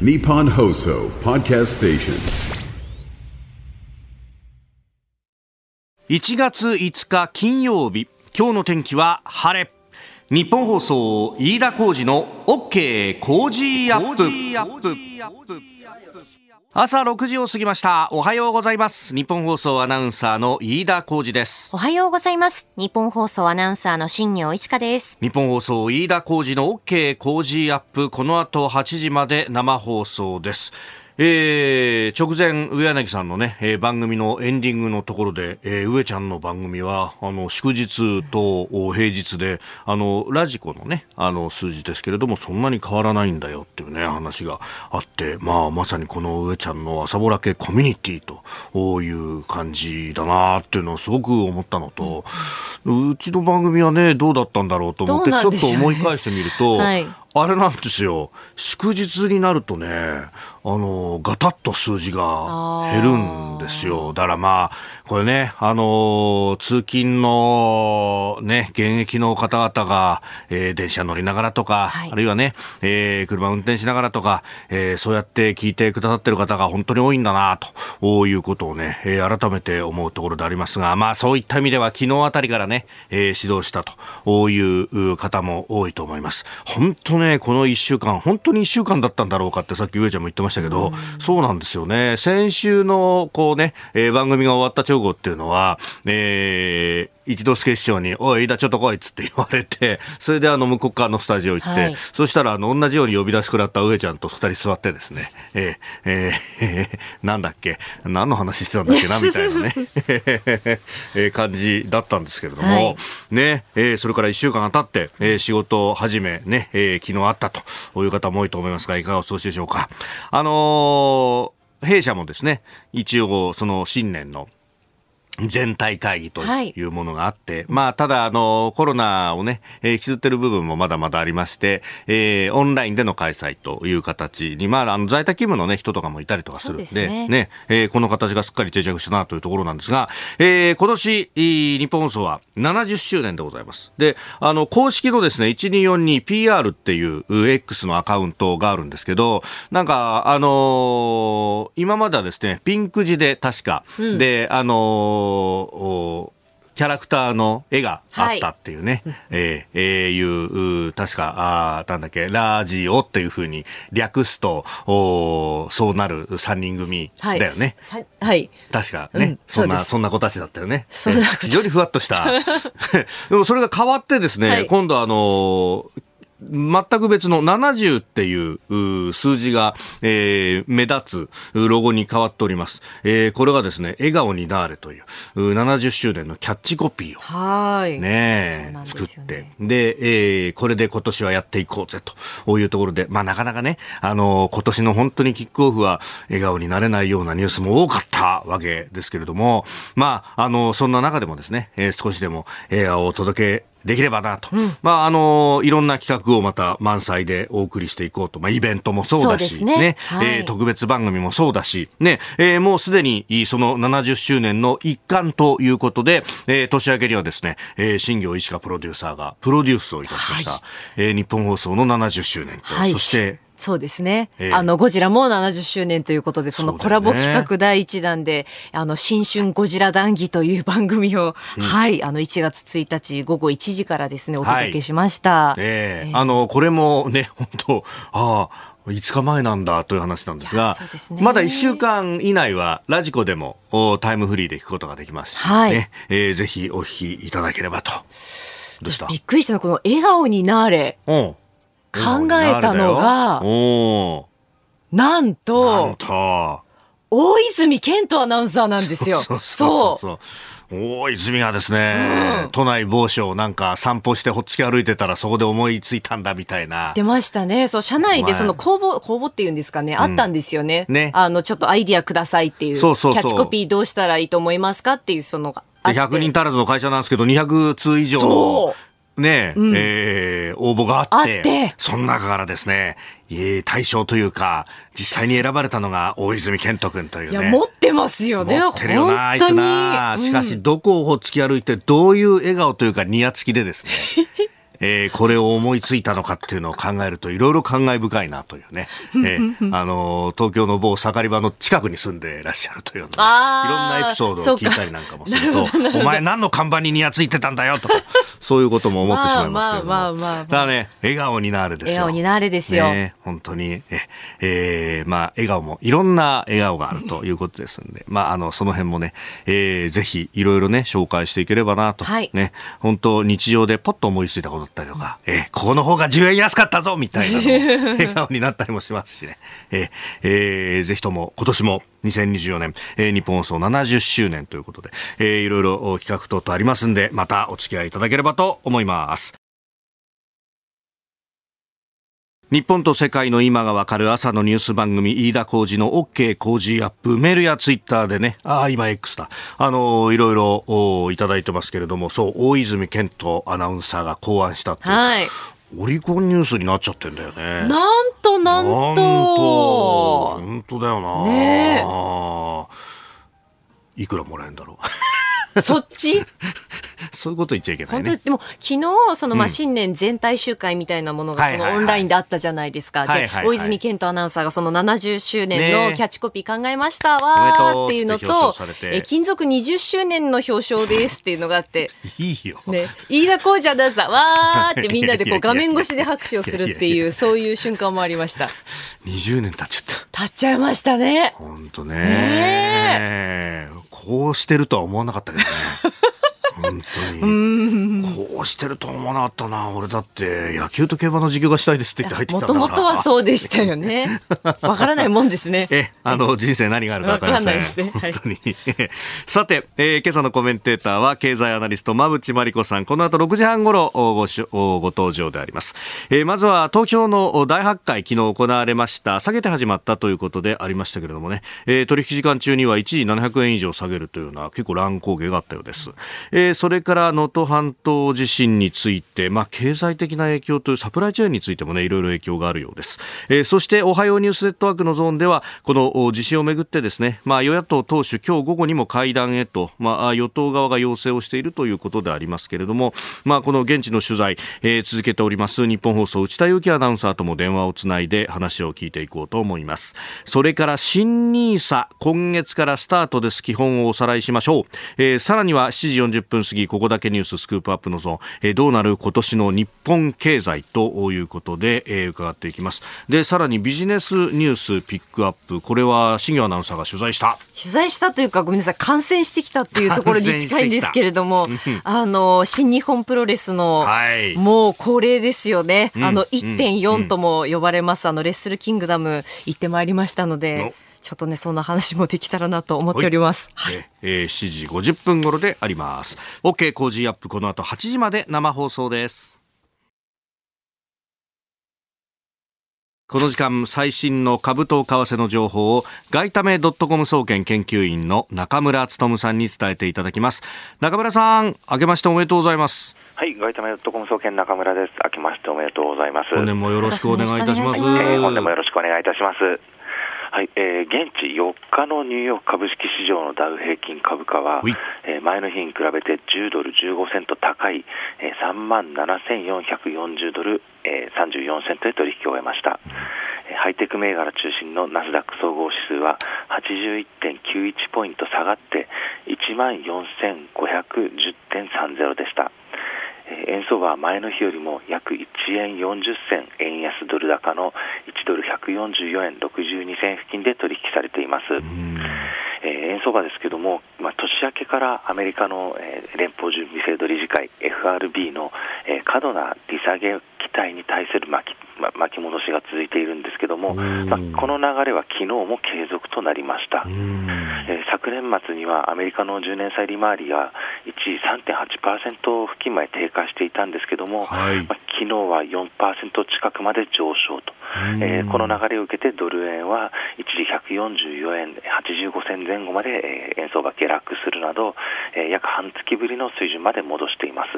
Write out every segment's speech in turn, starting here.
Nippon Hoso Podcast Station. 1月5日金曜日今日の天気は晴れ。日本放送飯田浩二の OK 工事アップ朝6時を過ぎました。おはようございます。日本放送アナウンサーの飯田浩二です。おはようございます。日本放送アナウンサーの新業一華です。日本放送飯田浩二の OK 工事アップ。この後8時まで生放送ですえー、直前、上柳さんのね、えー番組のエンディングのところで、えー、上ちゃんの番組は、あの、祝日とお平日で、あの、ラジコのね、あの、数字ですけれども、そんなに変わらないんだよっていうね、話があって、まあ、まさにこの上ちゃんの朝ぼら系コミュニティという感じだなっていうのをすごく思ったのと、うちの番組はね、どうだったんだろうと思って、どうちょっと思い返してみると、はいあれなんですよ。祝日になるとね、あの、ガタッと数字が減るんですよ。だからまあ、これね、あの、通勤のね、現役の方々が、えー電車乗りながらとか、はいあるいはね、えー車運転しながらとか、えーそうやって聞いてくださってる方が本当に多いんだな、ということをね、えー改めて思うところでありますが、まあそういった意味では昨日あたりからね、えー指導したという方も多いと思います。本当ね、この一週間、本当に一週間だったんだろうかってさっき上ちゃんも言ってましたけど、そうなんですよね。先週の、こうね、えー番組が終わった直後っていうのは、えー一度助師匠に、おい、飯田ちょっと来いっつって言われて、それであの、向こう側のスタジオ行って、はいそしたら、あの、同じように呼び出しくらった上ちゃんと二人座ってですね、えーえーえーなんだっけ、何の話してたんだっけな、みたいなね、えー感じだったんですけれども、はいね、えーそれから一週間が経って、えー仕事始め、ね、えー昨日あったという方も多いと思いますが、いかがお過ごしでしょうか。あのー弊社もですね、一応、その新年の全体会議というものがあって、まあ、ただ、あの、コロナをね、えー引きずってる部分もまだまだありまして、えーオンラインでの開催という形に、まあ、あの、在宅勤務のね、人とかもいたりとかするんで、ですね。ね、えーこの形がすっかり定着したなというところなんですが、えー今年、いい日本放送は70周年でございます。で、あの、公式のですね、1242PR っていうう X のアカウントがあるんですけど、なんか、あのー今まではですね、ピンク字で確か、で、あのーおキャラクターの絵があったっていうね、えーえーいう、う確か、あーなんだっけ、ラジオっていうふうに略すと、おそうなる3人組だよね。さはい。確かね、うんそんな、そそんな子たちだったよね。そんな非常にふわっとした。でもそれが変わってですね、はい今度あの全く別の70っていうう数字が、えー目立つうロゴに変わっております。えーこれがですね、笑顔になれというう70周年のキャッチコピーをはい。ねそうなんです作って。で、えーこれで今年はやっていこうぜというところで、まあなかなかね、あのー今年の本当にキックオフは笑顔になれないようなニュースも多かったわけですけれども、まあ、あのーそんな中でもですね、えー少しでも笑顔を届けできればなと。まあ、あのーいろんな企画をまた満載でお送りしていこうと。まあ、イベントもそうだし、そうですねはいえー特別番組もそうだし、ね、えーもうすでにその70周年の一環ということで、えー年明けにはですね、えー新業石川プロデューサーがプロデュースをいたしました。はいえー日本放送の70周年と、はい。そして、そうですね。ええ。あの、ゴジラも70周年ということで、そのコラボ企画第1弾で、あの、新春ゴジラ談義という番組を、はい、あの、1月1日午後1時からですね、お届けしました。えーあの、これもね、本当ああ、5日前なんだという話なんですがですね。まだ1週間以内はラジコでもおタイムフリーで聞くことができます。し、はい。ね。えーぜひお聞きいただければと。どうした？びっくりしたのはこの笑顔になれ。うん考えたのがおなんーなんと、と、大泉健人アナウンサーなんですよ。そうそうそう。大泉がですね、うん都内某所をなんか散歩してほっつき歩いてたらそこで思いついたんだみたいな。出ましたね。そう、社内はいでその公募、公募っていうんですかね、あったんですよね。ねあの、ちょっとアイディアくださいっていう。そうそうキャッチコピーどうしたらいいと思いますかっていう、そのがあでって。100人足らずの会社なんですけど、200通以上その、ね、うんえー応募があって、あってその中からですね、えー対象というか、実際に選ばれたのが大泉健人君というね。いや、持ってますよね。持ってるよな、あいつ本当に。な。しかし、うんどこを突き歩いて、どういう笑顔というか、ニヤつきでですね。えー、これを思いついたのかっていうのを考えると、いろいろ感慨深いなというね、えー、あのー、東京の某盛り場の近くに住んでいらっしゃるというような、ね、いろんなエピソードを聞いたりなんかもすると、お前何の看板ににやついてたんだよとか、そういうことも思ってしまいますけれども。まあまあまあまあ、ただね、笑顔になるですよ。笑顔になるですよ。ね、本当に、え、えー、まあ、笑顔も、いろんな笑顔があるということですんで、まあ、あの、その辺もね、えー、ぜひ、いろいろね、紹介していければなと。はい。ね、本当日常でポッと思いついたことだったりとか、えー、ここの方が10円安かったぞみたいなの 笑顔になったりもしますしね。えー、えー、ぜひとも、今年も、2024年、えー、日本放送70周年ということで、えー、いろいろ企画等々ありますんで、またお付き合いいただければと思います。日本と世界の今がわかる朝のニュース番組、飯田浩二の OK 工事アップ、メールやツイッターでね、ああ、今 X だ。あのいろいろいただいてますけれども、そう、大泉健人アナウンサーが考案したってはい。オリコンニュースになっちゃってんだよね。なんとなんと。本当だよな。ねいくらもらえるんだろう。そっち？そういうこと言っちゃいけない、ね、でも昨日そのまあ新年全体集会みたいなものがそのオンラインであったじゃないですか。で、大泉健人アナウンサーがその70周年のキャッチコピー考えましたわっていうのと、え金属20周年の表彰ですっていうのがあって、いいよ。ね、飯田浩二アナウンサーわーって みんなでこう画面越しで拍手をするっていうそういう瞬間もありました。20年経っちゃった。経っちゃいましたね。本当ね。ねこうしてるとは思わなかったけどね。本当に。こうしてると思わなかったな。俺だって野球と競馬の授業がしたいですって言って入ってきたんだもともとはそうでしたよね。わからないもんですね。え、あの、人生何があるかわからないですね。本当に。さて、えー、今朝のコメンテーターは経済アナリスト馬淵真理子さん。この後6時半ごろごご登場であります。えー、まずは東京の大発会昨日行われました。下げて始まったということでありましたけれどもね、えー、取引時間中には一時700円以上下げるというような結構乱高下があったようです。えーそれから能登半島地震について、まあ、経済的な影響というサプライチェーンについてもね、いろいろ影響があるようです。えー、そして、おはようニュースネットワークのゾーンでは、この地震をめぐってですね、まあ、与野党党首、今日午後にも会談へと、まあ、与党側が要請をしているということでありますけれども、まあ、この現地の取材、えー、続けております、日本放送、内田有紀アナウンサーとも電話をつないで話を聞いていこうと思います。それから、新ニーサ、今月からスタートです。基本をおさらいしましょう。えー、さらには7時40分過ぎ、ここだけニューススクープアップのゾーン、えー、どうなる今年の日本経済ということで、えー、伺っていきます。で、さらにビジネスニュースピックアップ、これは新業アナウンサーが取材した。取材したというか、ごめんなさい、感染してきたっていうところに近いんですけれども、あの、新日本プロレスの、はい、もう恒例ですよね。うん、あの、1.4とも呼ばれます、あの、レッスルキングダム行ってまいりましたので、ちょっとね、そんな話もできたらなと思っております。はい。えー、7時50分頃であります。OK 工事アップ、この後8時まで生放送です。この時間最新の株と為替の情報を外為ドットコム総研研究員の中村努さんに伝えていただきます中村さん明けましておめでとうございますはい外為ドットコム総研中村です明けましておめでとうございます本年もよろしくお願いいたします、はい、えー、本年もよろしくお願いいたしますはい、えー、現地4日のニューヨーク株式市場のダウ平均株価は、えー、前の日に比べて10ドル15セント高い、えー、3万7440ドル、えー、34セントで取引を終えました、えー、ハイテク銘柄中心のナスダック総合指数は81.91ポイント下がって1万4510.30でした円相場は前の日よりも約1円40銭円安ドル高の1ドル144円62銭付近で取引されています。えー、円相場ですけども、まあ、年明けからアメリカの、えー、連邦準備制度理事会 FRB の、えー、過度な利下げ期待に対する巻き,、ま、巻き戻しが続いているんですけども、まあ、この流れは昨日も継続となりました、えー、昨年末にはアメリカの10年債利回りが一時3.8%付近まで低下していたんですけども、はい、まあ、昨日は4%近くまで上昇と、えー、この流れを受けてドル円は一時144円85銭前後まで、えー、円相場下落するなど、えー、約半月ぶりの水準まで戻しています。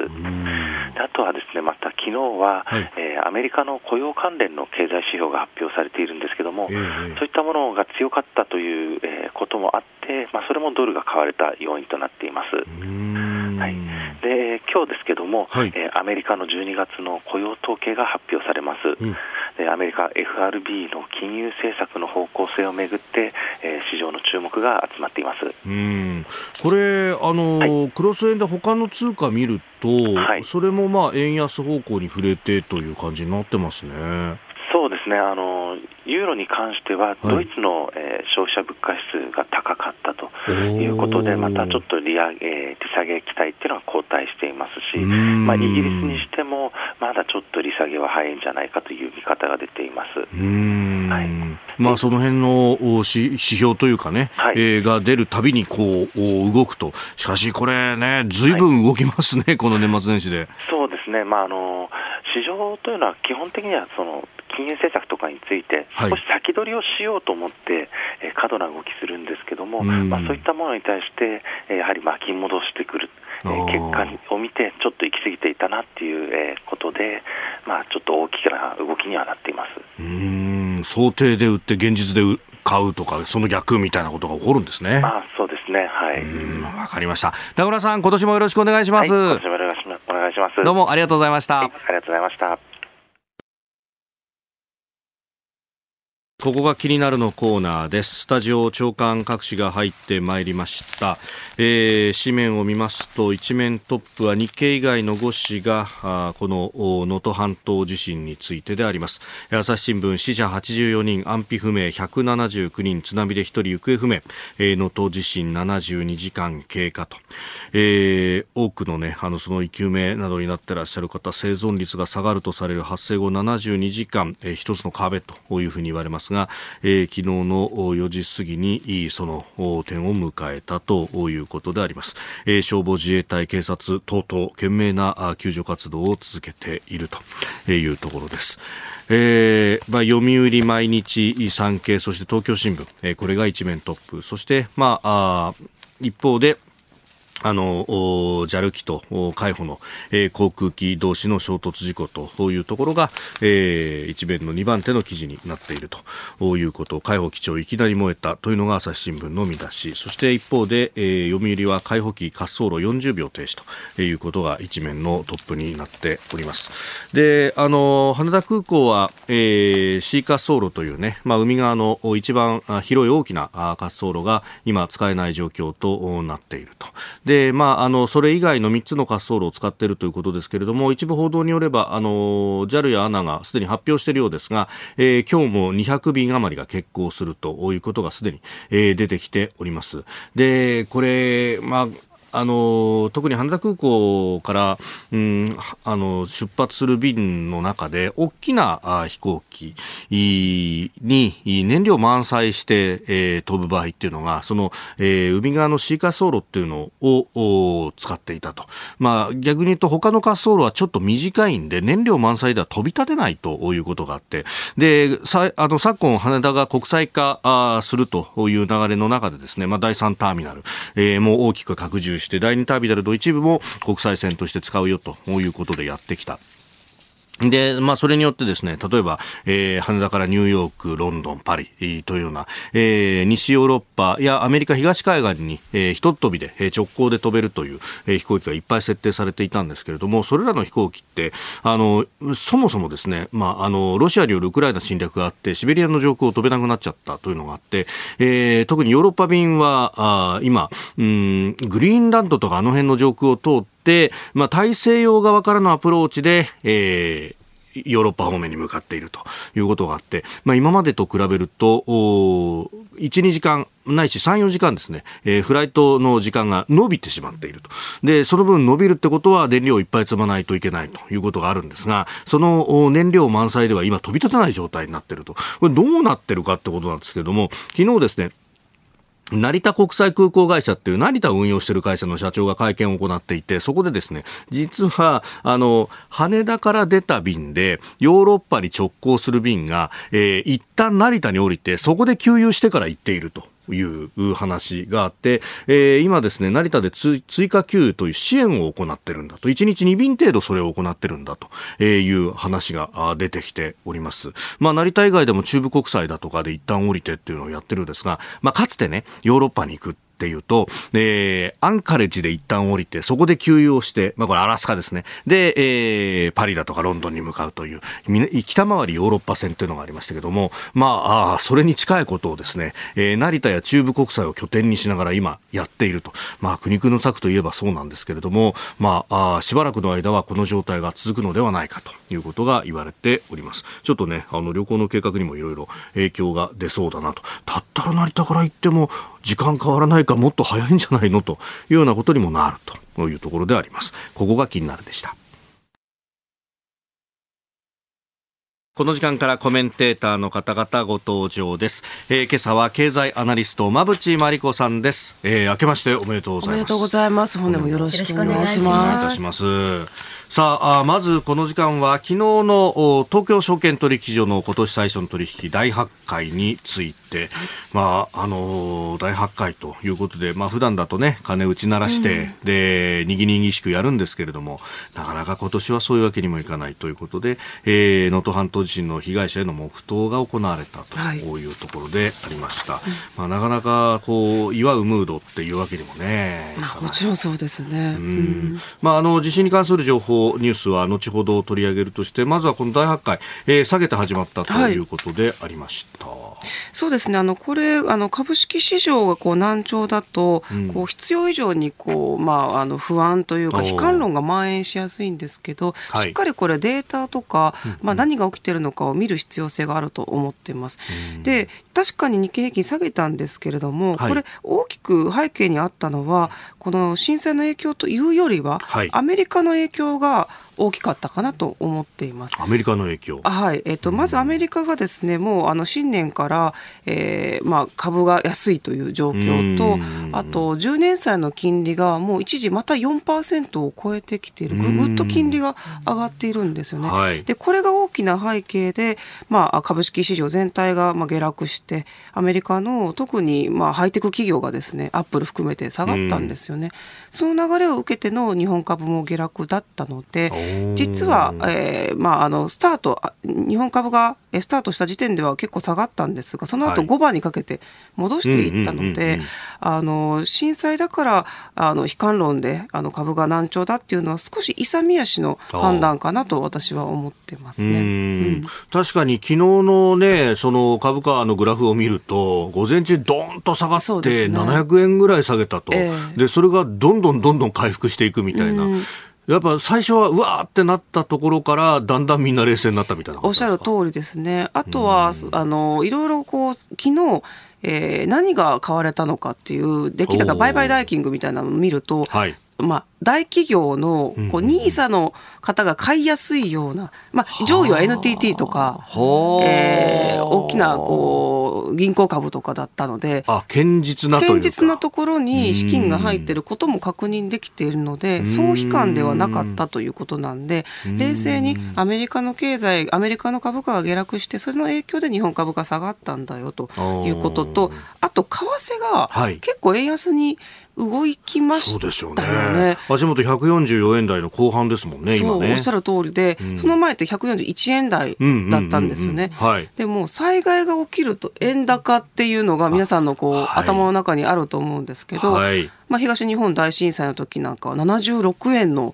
あとはですねまた昨日は、はい、えー、アメリカの雇用関連の経済指標が発表されているんですけども、えー、そういったものが強かったという、えー、こともあって、まあ、それもドルが買われた要因となっています。はい、でえー、今日ですけども、はい、えー、アメリカの12月の雇用統計が発表されます、うん。アメリカ FRB の金融政策の方向性をめぐって、えー、市場の注目が集まっています。うん。これあの、はい、クロス円で他の通貨見ると、はい、それもまあ円安方向に触れてという感じになってますね。そうですね。あのユーロに関しては、ドイツの、えー、消費者物価指数が高かったということで、またちょっと利上げ、利下げ期待っていうのは後退していますし、まあ、イギリスにしても、まだちょっと利下げは早いんじゃないかという見方が出ています。はい。まあ、その辺の指標というかね、はい、えー、が出るたびにこう動くと、しかしこれね、ずいぶん動きますね、はい、この年末年始で。そうですね、まあ、あの市場というのは基本的にはその金融政策とかについて、少し先取りをしようと思って、え過度な動きするんですけども、まあ、そういったものに対して、えやはり巻き戻してくる、え結果を見て、ちょっと行き過ぎていたなっていう、えことで、まあ、ちょっと大きな動きにはなっていますうん想定で売って、現実で買うとか、その逆みたいなことが起こるんですね。あそうですね。はい。わかりました。田村さん、今年もよろしくお願いします。はい、今年もよろしくお願いします。どうもありがとうございました。はい、ありがとうございました。ここが気になるのコーナーです。スタジオ長官各紙が入ってまいりました。えー、紙面を見ますと、一面トップは日経以外の5紙が、あこの能登半島地震についてであります。朝日新聞、死者84人、安否不明179人、津波で1人行方不明、えー、能登地震72時間経過と。えー、多くのね、あの、その生き埋めなどになってらっしゃる方、生存率が下がるとされる発生後72時間、えー、一つの壁というふうに言われます。ますが、えー、昨日の4時過ぎにその点を迎えたということであります、えー、消防自衛隊警察等々懸命な救助活動を続けているというところです。えーまあ、読売毎日、産経、そして東京新聞、えー、これが一面トップ、そして、まあ、あ一方で、あの JAL 機と海保の、えー、航空機同士の衝突事故というところが、えー、一面の2番手の記事になっているということ。海保機長いきなり燃えたというのが朝日新聞の見出し。そして一方で、えー、読売は海保機滑走路40秒停止ということが一面のトップになっております。であの羽田空港は、えー、C 滑走路というね、まあ、海側の一番広い大きな滑走路が今使えない状況となっていると。で、まあ、あの、それ以外の3つの滑走路を使っているということですけれども、一部報道によれば、あの、JAL や ANA がすでに発表しているようですが、えー、今日も200便余りが欠航するということがすでに、えー、出てきております。で、これ、まあ、あの特に羽田空港から、うん、あの出発する便の中で大きな飛行機に燃料満載して、えー、飛ぶ場合っていうのがその、えー、海側のシーカー走路っていうのを使っていたと、まあ、逆に言うと他の滑走路はちょっと短いんで燃料満載では飛び立てないということがあってでさあの昨今羽田が国際化するという流れの中でですね、まあ、第3ターミナル、えー、もう大きく拡充してして第2ターミナルの一部も国際線として使うよということでやってきた。で、まあ、それによってですね、例えば、えー、羽田からニューヨーク、ロンドン、パリというような、えー、西ヨーロッパやアメリカ東海岸に、えー、ひとっ飛びで、えー、直行で飛べるという、えー、飛行機がいっぱい設定されていたんですけれども、それらの飛行機って、あの、そもそもですね、まあ、あの、ロシアによるウクライナ侵略があって、シベリアの上空を飛べなくなっちゃったというのがあって、えー、特にヨーロッパ便は、あ今、うん、グリーンランドとかあの辺の上空を通って、まあ、大西洋側からのアプローチで、えー、ヨーロッパ方面に向かっているということがあって、まあ、今までと比べると、1、2時間、ないし3、4時間ですね、えー、フライトの時間が伸びてしまっていると。で、その分伸びるってことは燃料をいっぱい積まないといけないということがあるんですが、その燃料満載では今飛び立たない状態になっていると。これどうなってるかってことなんですけども、昨日ですね、成田国際空港会社っていう成田を運用している会社の社長が会見を行っていて、そこでですね、実は、あの、羽田から出た便で、ヨーロッパに直行する便が、えー、一旦成田に降りて、そこで給油してから行っていると。いう話があって、えー、今ですね、成田で追加給という支援を行ってるんだと、1日2便程度それを行ってるんだという話が出てきております。まあ、成田以外でも中部国際だとかで一旦降りてっていうのをやってるんですが、まあ、かつてね、ヨーロッパに行く。っていうと、えー、アンカレッジで一旦降りて、そこで給油をして、まあこれアラスカですね。で、えー、パリだとかロンドンに向かうという、北回りヨーロッパ線というのがありましたけども、まあ、あそれに近いことをですね、えー、成田や中部国際を拠点にしながら今やっていると。まあ、苦肉の策といえばそうなんですけれども、まあ、あしばらくの間はこの状態が続くのではないかということが言われております。ちょっとね、あの、旅行の計画にもいろいろ影響が出そうだなと。だったら成田から行っても、時間変わらないかもっと早いんじゃないの？というようなことにもなるというところであります。ここが気になるでした。この時間からコメンテーターの方々ご登場です。えー、今朝は経済アナリスト馬淵真理子さんです。えー、明けましておめでとうございます。おめでとうございます。本年もよろしくお願いします。します。さあまずこの時間は昨日の東京証券取引所の今年最初の取引大発会について、まああの大発会ということで、まあ普段だとね金打ち鳴らして、うん、でにぎにぎしくやるんですけれどもなかなか今年はそういうわけにもいかないということで能登、えー、半島地震の被害者への黙祷が行われたとい。うところでありました、はい、まあなかなかこう祝うムードっていうわけにもね、まあ、もちろんそうですね、うん、うん、まああの地震に関する情報ニュースは後ほど取り上げるとしてまずはこの大発会、えー、下げて始まったということでありました。はい、そうですね。あのこれあの株式市場がこう難聴だと、うん、こう必要以上にこう、まあ、あの不安というか悲観論が蔓延しやすいんですけどしっかりこれデータとか、はい、まあ、何が起きてるのかを見る必要性があると思っています。うん、で確かに日経平均下げたんですけれども、はい、これ大きく背景にあったのはこの震災の影響というよりは、アメリカの影響が大きかったかなと思っています。アメリカの影響。はい、えっ、ー、と、まずアメリカがですね、もうあの新年から、えー、まあ株が安いという状況と、あと10年債の金利がもう一時また4%を超えてきている、ぐぐっと金利が上がっているんですよね。はい、で、これが大きな背景で、まあ株式市場全体がまあ下落して、アメリカの特にまあハイテク企業がですね、アップル含めて下がったんですよね。その流れを受けての日本株も下落だったので、実は、えーまあ、あのスタート日本株がスタートした時点では結構下がったんですがその後5番にかけて戻していったので震災だからあの悲観論であの株が難聴だっていうのは少し勇み足の判断かなと私は思ってますね、うん、確かに昨日のねその株価のグラフを見ると午前中どんと下がって700円ぐらい下げたと、で、ねそれがどんどんどんどん回復していくみたいな。やっぱ最初はうわーってなったところからだんだんみんな冷静になったみたいなおっしゃる通りですね。あとは、あのいろいろこう昨日えー、何が買われたのかっていう出来高売買代金みたいなのを見ると、はい、まあ、大企業のこう NISA の方が買いやすいような、まあ、上位は NTT とか、えー、大きなこう銀行株とかだったのであ堅実な堅実なところに資金が入っていることも確認できているので総悲観ではなかったということなんで冷静にアメリカの経済アメリカの株価が下落してそれの影響で日本株が下がったんだよということとあと為替が結構円安に動きましたよね。ね足元144円台の後半ですもんね、今ね。おっしゃる通りで、うん、その前って141円台だったんですよね。でも災害が起きると円高っていうのが皆さんのこう、はい、頭の中にあると思うんですけど、はい、まあ、東日本大震災の時なんかは76円の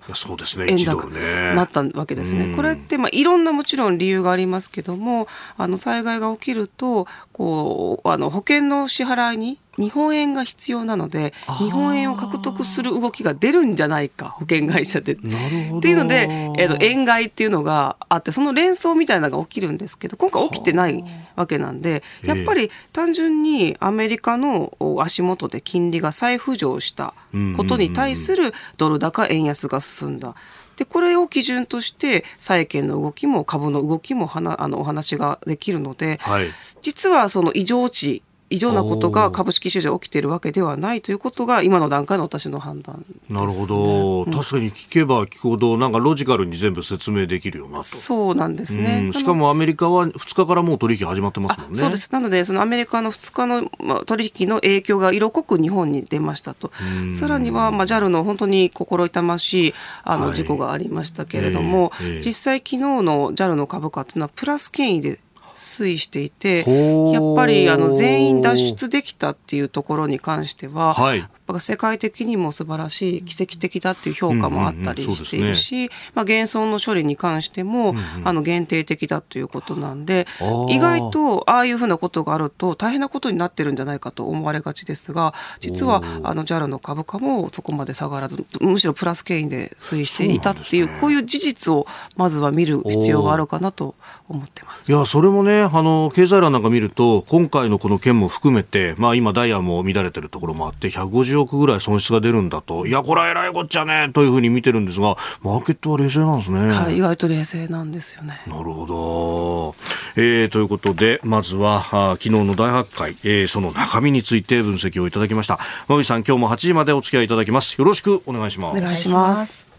円高になったわけですね。これってまあいろんなもちろん理由がありますけどもあの災害が起きるとこうあの保険の支払いに日本円が必要なので日本円を獲得する動きが出るんじゃないか保険会社で。っていうので、えー、と円買いっていうのがあってその連想みたいなのが起きるんですけど今回起きてないわけなんでやっぱり単純にアメリカの足元で金利が再浮上したことに対するドル高円安が進んだ。でこれを基準として債券の動きも株の動きもはなあのお話ができるので、はい、実はその異常値異常なことが株式市場起きているわけではないということが今の段階の私の判断、ね、なるほど、確かに聞けば聞くほどなんかロジカルに全部説明できるよなと。そうなんですね、しかもアメリカは2日からもう取引始まってますもんね。そうです。なのでそのアメリカの2日の取引の影響が色濃く日本に出ましたと。さらには、まあ、JAL の本当に心痛ましいあの事故がありましたけれども、はいえーえ。ー、実際昨日の JAL の株価というのはプラス権威で推移していてやっぱりあの全員脱出できたっていうところに関しては、はい、世界的にも素晴らしい奇跡的だっていう評価もあったりしているし、まあ、現存の処理に関しても、うんうん、あの限定的だということなんで意外とああいうふうなことがあると大変なことになってるんじゃないかと思われがちですが実はあの JAL の株価もそこまで下がらずむしろプラス経緯で推移していたっていう、ね、こういう事実をまずは見る必要があるかなと思ってます。いやそれもねあの経済欄なんか見ると今回のこの件も含めて、まあ、今ダイヤも乱れてるところもあって150億ぐらい損失が出るんだと。いやこれはえらいこっちゃね。というふうに見てるんですがマーケットは冷静なんですね、はい、意外と冷静なんですよね。なるほど、えー、ということでまずはあ昨日の大発会、えー、その中身について分析をいただきました。馬渕さん今日も8時までお付き合いいただきます。よろしくお願いします。お願いします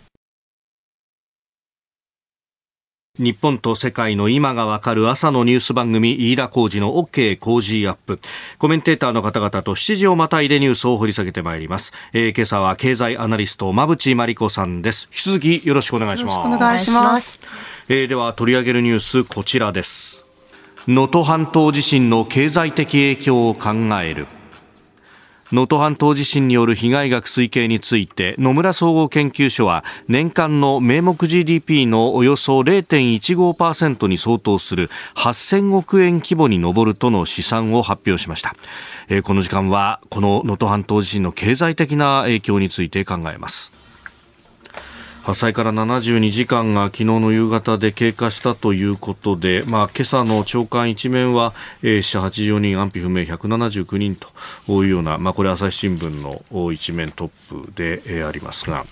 日本と世界の今がわかる朝のニュース番組飯田浩二の OK 工事アップ。コメンテーターの方々と7時をまたいでニュースを掘り下げてまいります、えー、今朝は経済アナリスト馬淵真理子さんです。引き続きよろしくお願いします。お願いします、えー、では取り上げるニュースこちらです。能登半島地震の経済的影響を考える能登半島地震による被害額推計について野村総合研究所は年間の名目 GDP のおよそ0.15%に相当する8000億円規模に上るとの試算を発表しました、この時間はこの能登半島地震の経済的な影響について考えます。発災から72時間が昨日の夕方で経過したということで、まあ、今朝の朝刊一面は、死者84人安否不明179人というような、まあ、これ朝日新聞の一面トップで、ありますが、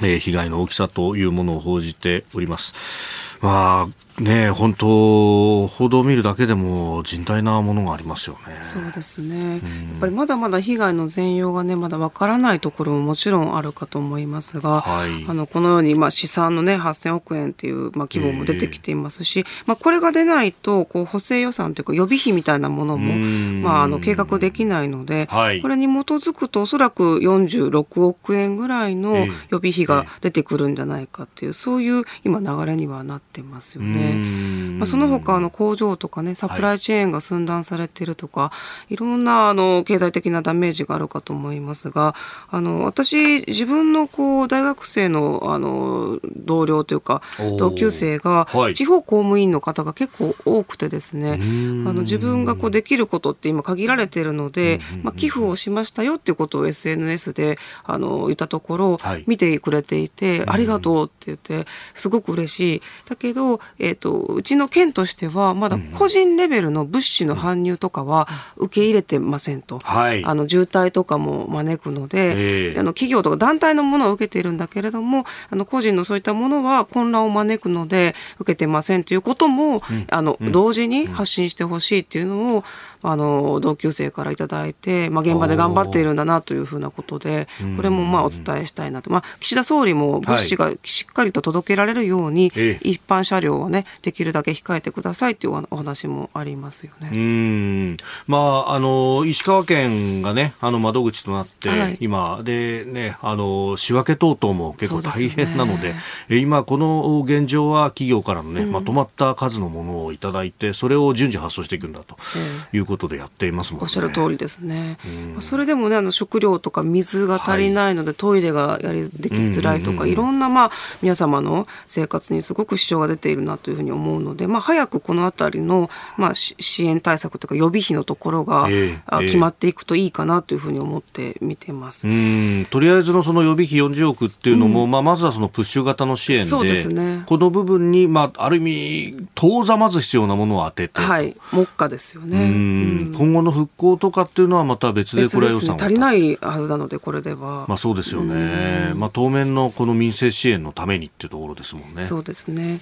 被害の大きさというものを報じております。まあね本当、報道を見るだけでも甚大なものがありますよね。そうですね、やっぱりまだまだ被害の全容がね、まだわからないところももちろんあるかと思いますが、はい、あのこのようにまあ試算のね、8000億円っていうまあ規模も出てきていますし、えー、まあ、これが出ないと、こう補正予算というか、予備費みたいなものも、まあ、あの計画できないので、はい、これに基づくと、おそらく46億円ぐらいの予備費が出てくるんじゃないかっていう、そういう今、流れにはなってますよね。まあ、その他の工場とかねサプライチェーンが寸断されているとか、はい、いろんなあの経済的なダメージがあるかと思いますがあの私自分のこう大学生のあの同僚というか同級生が地方公務員の方が結構多くてですね、はい、あの自分がこうできることって今限られているので、まあ、寄付をしましたよっていうことを SNS であの言ったところ、はい、見てくれていてありがとうって言ってすごく嬉しい。だけど、えーとうちの県としてはまだ個人レベルの物資の搬入とかは受け入れてませんと、はい、あの渋滞とかも招くので、えー、あの企業とか団体のものは受けているんだけれどもあの個人のそういったものは混乱を招くので受けてませんということも、うん、あの同時に発信してほしいっていうのをあの同級生からいただいて、まあ、現場で頑張っているんだなというふうなことでこれもまあお伝えしたいなと、まあ、岸田総理も物資がしっかりと届けられるように、一般車両はねできるだけ控えてくださいというお話もありますよね。うん。まあ、あの石川県がねあの窓口となって、はい、今でねあの仕分け等々も結構大変なのでで、ね、今この現状は企業からのね、まとまった数のものをいただいてそれを順次発送していくんだということでやっていますもんね。おっしゃる通りですね。うん、それでもねあの食料とか水が足りないので、はい、トイレがやりできづらいとか、いろんなまあ皆様の生活にすごく支障が出ているなというふうに思うので、まあ早くこのあたりのまあ支援対策というか予備費のところが、えー、決まっていくといいかなというふうに思って見てます。とりあえずのその予備費40億っていうのも、うん、まあまずはそのプッシュ型の支援で、そうですね。この部分にまあある意味当座まず必要なものを当てて、はい、目下ですよね。今後の復興とかっていうのはまた別でこれ予算、ね、足りないはずなのでこれでは。まあそうですよね、まあ当面のこの民生支援のためにっていうところですもんね。そうですね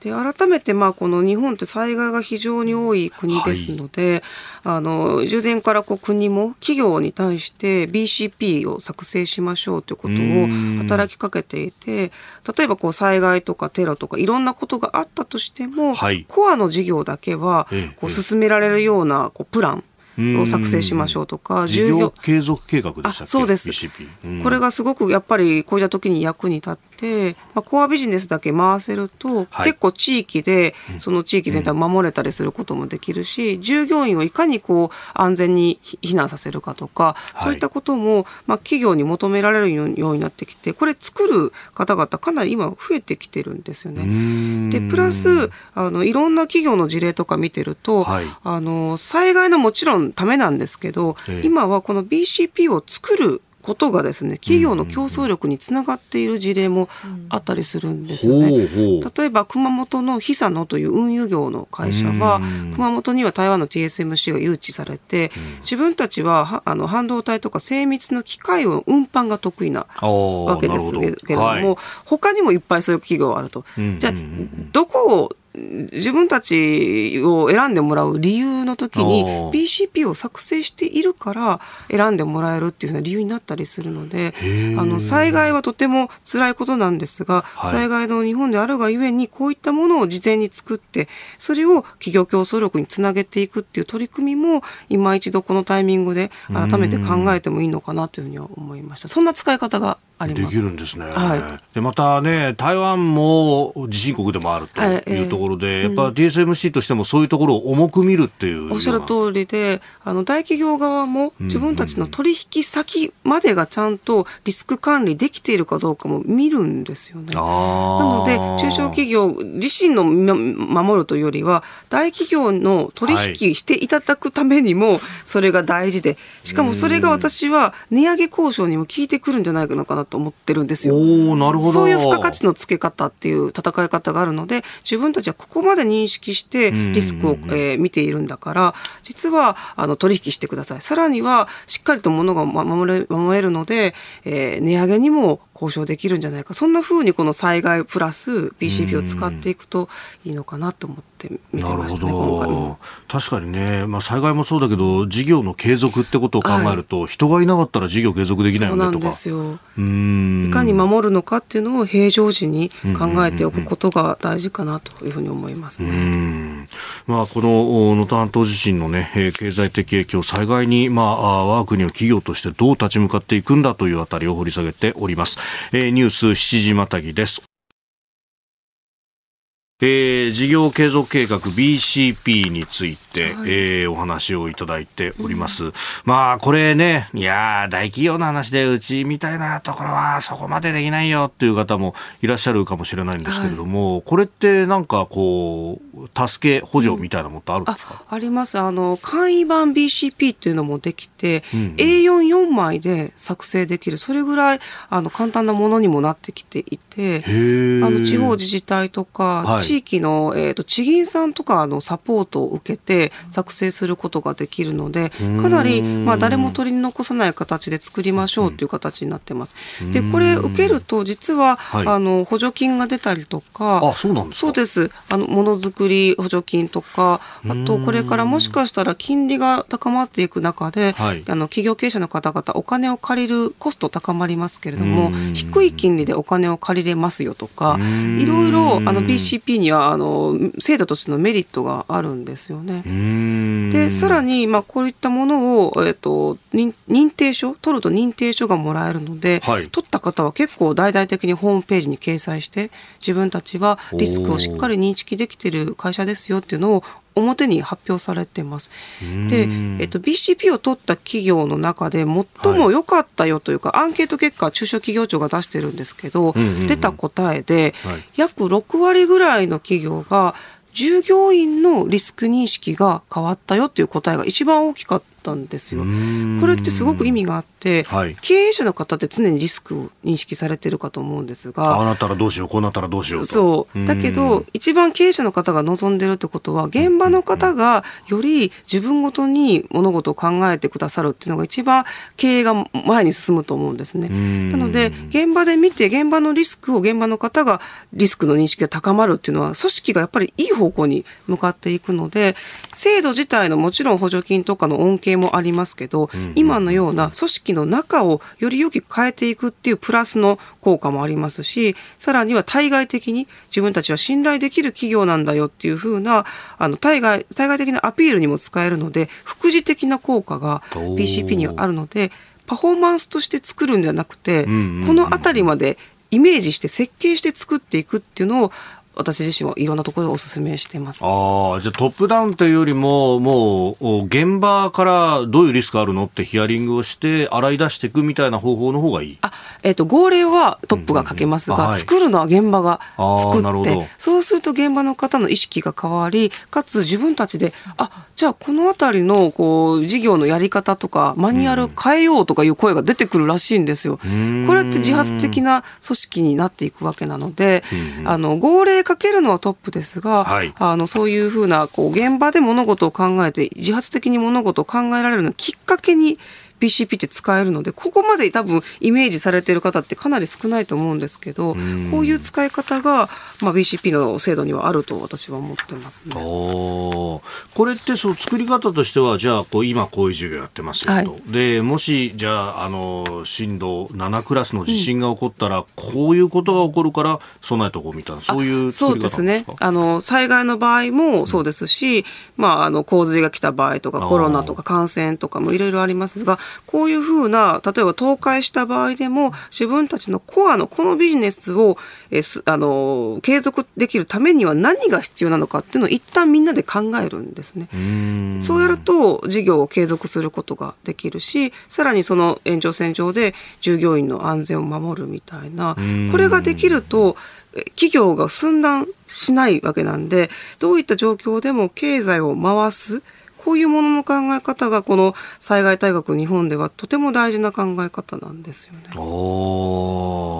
で改めてまあこの日本って災害が非常に多い国ですので、はい、あの従前からこう国も企業に対して BCP を作成しましょうということを働きかけていて例えばこう災害とかテロとかいろんなことがあったとしても、はい、コアの事業だけはこう進められるようなこうプランを作成しましょうとか、事業継続計画でしたそうです、うん、これがすごくやっぱりこういった時に役に立って、まあ、コアビジネスだけ回せると、はい、結構地域でその地域全体を守れたりすることもできるし、うん、従業員をいかにこう安全に避難させるかとか、そういったことも、まあ、企業に求められるようになってきてこれ作る方々かなり今増えてきてるんですよね。でプラスあのいろんな企業の事例とか見てると、はい、あの災害のもちろんためなんですけど、今はこの BCP を作ることがですね企業の競争力につながっている事例もあったりするんですよね。例えば熊本のヒサノという運輸業の会社は熊本には台湾の TSMC が誘致されて自分たちはあの半導体とか精密の機械を運搬が得意なわけですけれども、はい、他にもいっぱいそういう企業があると。じゃあどこを自分たちを選んでもらう理由の時に BCP を作成しているから選んでもらえるっていうふうな理由になったりするのであの災害はとても辛いことなんですが、はい、災害の日本であるがゆえにこういったものを事前に作ってそれを企業競争力につなげていくっていう取り組みも今一度このタイミングで改めて考えてもいいのかなというふうには思いました。そんな使い方があります。できるんですね、はい、でまたね台湾も地震国でもあるというところで、えー、やっぱ TSMC としてもそういうところを重く見るっていうおっしゃる通りであの大企業側も自分たちの取引先までがちゃんとリスク管理できているかどうかも見るんですよね。なので中小企業自身の守るというよりは大企業の取引していただくためにもそれが大事でしかもそれが私は値上げ交渉にも効いてくるんじゃないのかなと思ってるんですよ。なるほどそういう付加価値のつけ方っていう戦い方があるので自分たちはここまで認識してリスクを、えー、見ているんだから実はあの取引してください。さらにはしっかりと物が守れ守れるので、えー、値上げにも交渉できるんじゃないか。そんなふうにこの災害プラス BCP を使っていくといいのかなと思って見てましたね今回も。確かにね、まあ、災害もそうだけど事業の継続ってことを考えると、はい、人がいなかったら事業継続できないよねとかそうなんですよ。いかに守るのかっていうのを平常時に考えておくことが大事かなというふうに思いますね、まあ、この能登半島地震の、ね、経済的影響災害に、まあ、我が国の企業としてどう立ち向かっていくんだというあたりを掘り下げておりますえー、ニュース7時またぎです。えー、事業継続計画 BCP について、はい、えー、お話をいただいております。うん、まあ、これね、いや大企業の話で、うちみたいなところはそこまでできないよっていう方もいらっしゃるかもしれないんですけれども、はい、これってなんかこう、助け補助みたいなものってあるんですか、うん、ああります。あの、簡易版 BCP っていうのもできて、うんうん、A44 枚で作成できる、それぐらいあの簡単なものにもなってきていて、あの地方自治体とか、はい地域の、えーと、地銀さんとかのサポートを受けて作成することができるのでかなり、まあ、誰も取り残さない形で作りましょうという形になってます。でこれ受けると実は、はい、あの補助金が出たりとかあそうなんですそうです。あのものづくり補助金とかあとこれからもしかしたら金利が高まっていく中で、はい、あの企業経営者の方々お金を借りるコスト高まりますけれども低い金利でお金を借りれますよとかいろいろあのにはあの制度としてのメリットがあるんですよね。でさらに、まあ、こういったものを、えーと、認定書取ると認定書がもらえるので、はい、取った方は結構大々的にホームページに掲載して自分たちはリスクをしっかり認識できている会社ですよっていうのを表に発表されてます。で、えっと、BCP を取った企業の中で最も良かったよというか、はい、アンケート結果中小企業庁が出してるんですけど、うんうんうん、出た答えで、はい、約6割ぐらいの企業が従業員のリスク認識が変わったよという答えが一番大きかったったんですよ。これってすごく意味があって、はい、経営者の方って常にリスクを認識されてるかと思うんですがああなったらどうしようこうなったらどうしようそう。だけど一番経営者の方が望んでるってことは現場の方がより自分ごとに物事を考えてくださるっていうのが一番経営が前に進むと思うんですね。なので現場で見て現場のリスクを現場の方がリスクの認識が高まるっていうのは組織がやっぱりいい方向に向かっていくので制度自体のもちろん補助金とかの恩恵系もありますけど、今のような組織の中をより良き変えていくっていうプラスの効果もありますしさらには対外的に自分たちは信頼できる企業なんだよっていうふうなあの対外対外的なアピールにも使えるので副次的な効果が BCP にはあるのでパフォーマンスとして作るんじゃなくて、この辺りまでイメージして設計して作っていくっていうのを私自身はいろんなところでお勧めしてます。ああ、じゃあトップダウンというよりも、もう現場からどういうリスクあるのってヒアリングをして洗い出していくみたいな方法の方がいい？あ、えっ、ー、と、号令はトップがかけますが、うんうんはい、作るのは現場が作って、そうすると現場の方の意識が変わり、かつ自分たちで、あ、じゃあこの辺りのこう事業のやり方とかマニュアル変えようとかいう声が出てくるらしいんですよ。うん、これって自発的な組織になっていくわけなので、あの、号令かけるのはトップですが、はい、あのそういうふうなこう現場で物事を考えて自発的に物事を考えられるのきっかけに BCP って使えるのでここまで多分イメージされている方ってかなり少ないと思うんですけどこういう使い方が、まあ、BCP の制度にはあると私は思ってますね。これってそう作り方としてはじゃあこう今こういう授業やってますよと、はい、でもしじゃああの震度7クラスの地震が起こったら、うん、こういうことが起こるから備えとこうみたいなそういうそうですね。あの災害の場合もそうですし、うん、まあ、あの洪水が来た場合とかコロナとか感染とかもいろいろありますがこういうふうな、例えば倒壊した場合でも、自分たちのコアのこのビジネスを、えすあの継続できるためには何が必要なのかっていうのを一旦みんなで考えるんですね。そうやると事業を継続することができるし、さらにその延長線上で従業員の安全を守るみたいな、これができると、企業が寸断しないわけなんで、どういった状況でも経済を回す、こういうものの考え方がこの災害大学日本ではとても大事な考え方なんですよね。お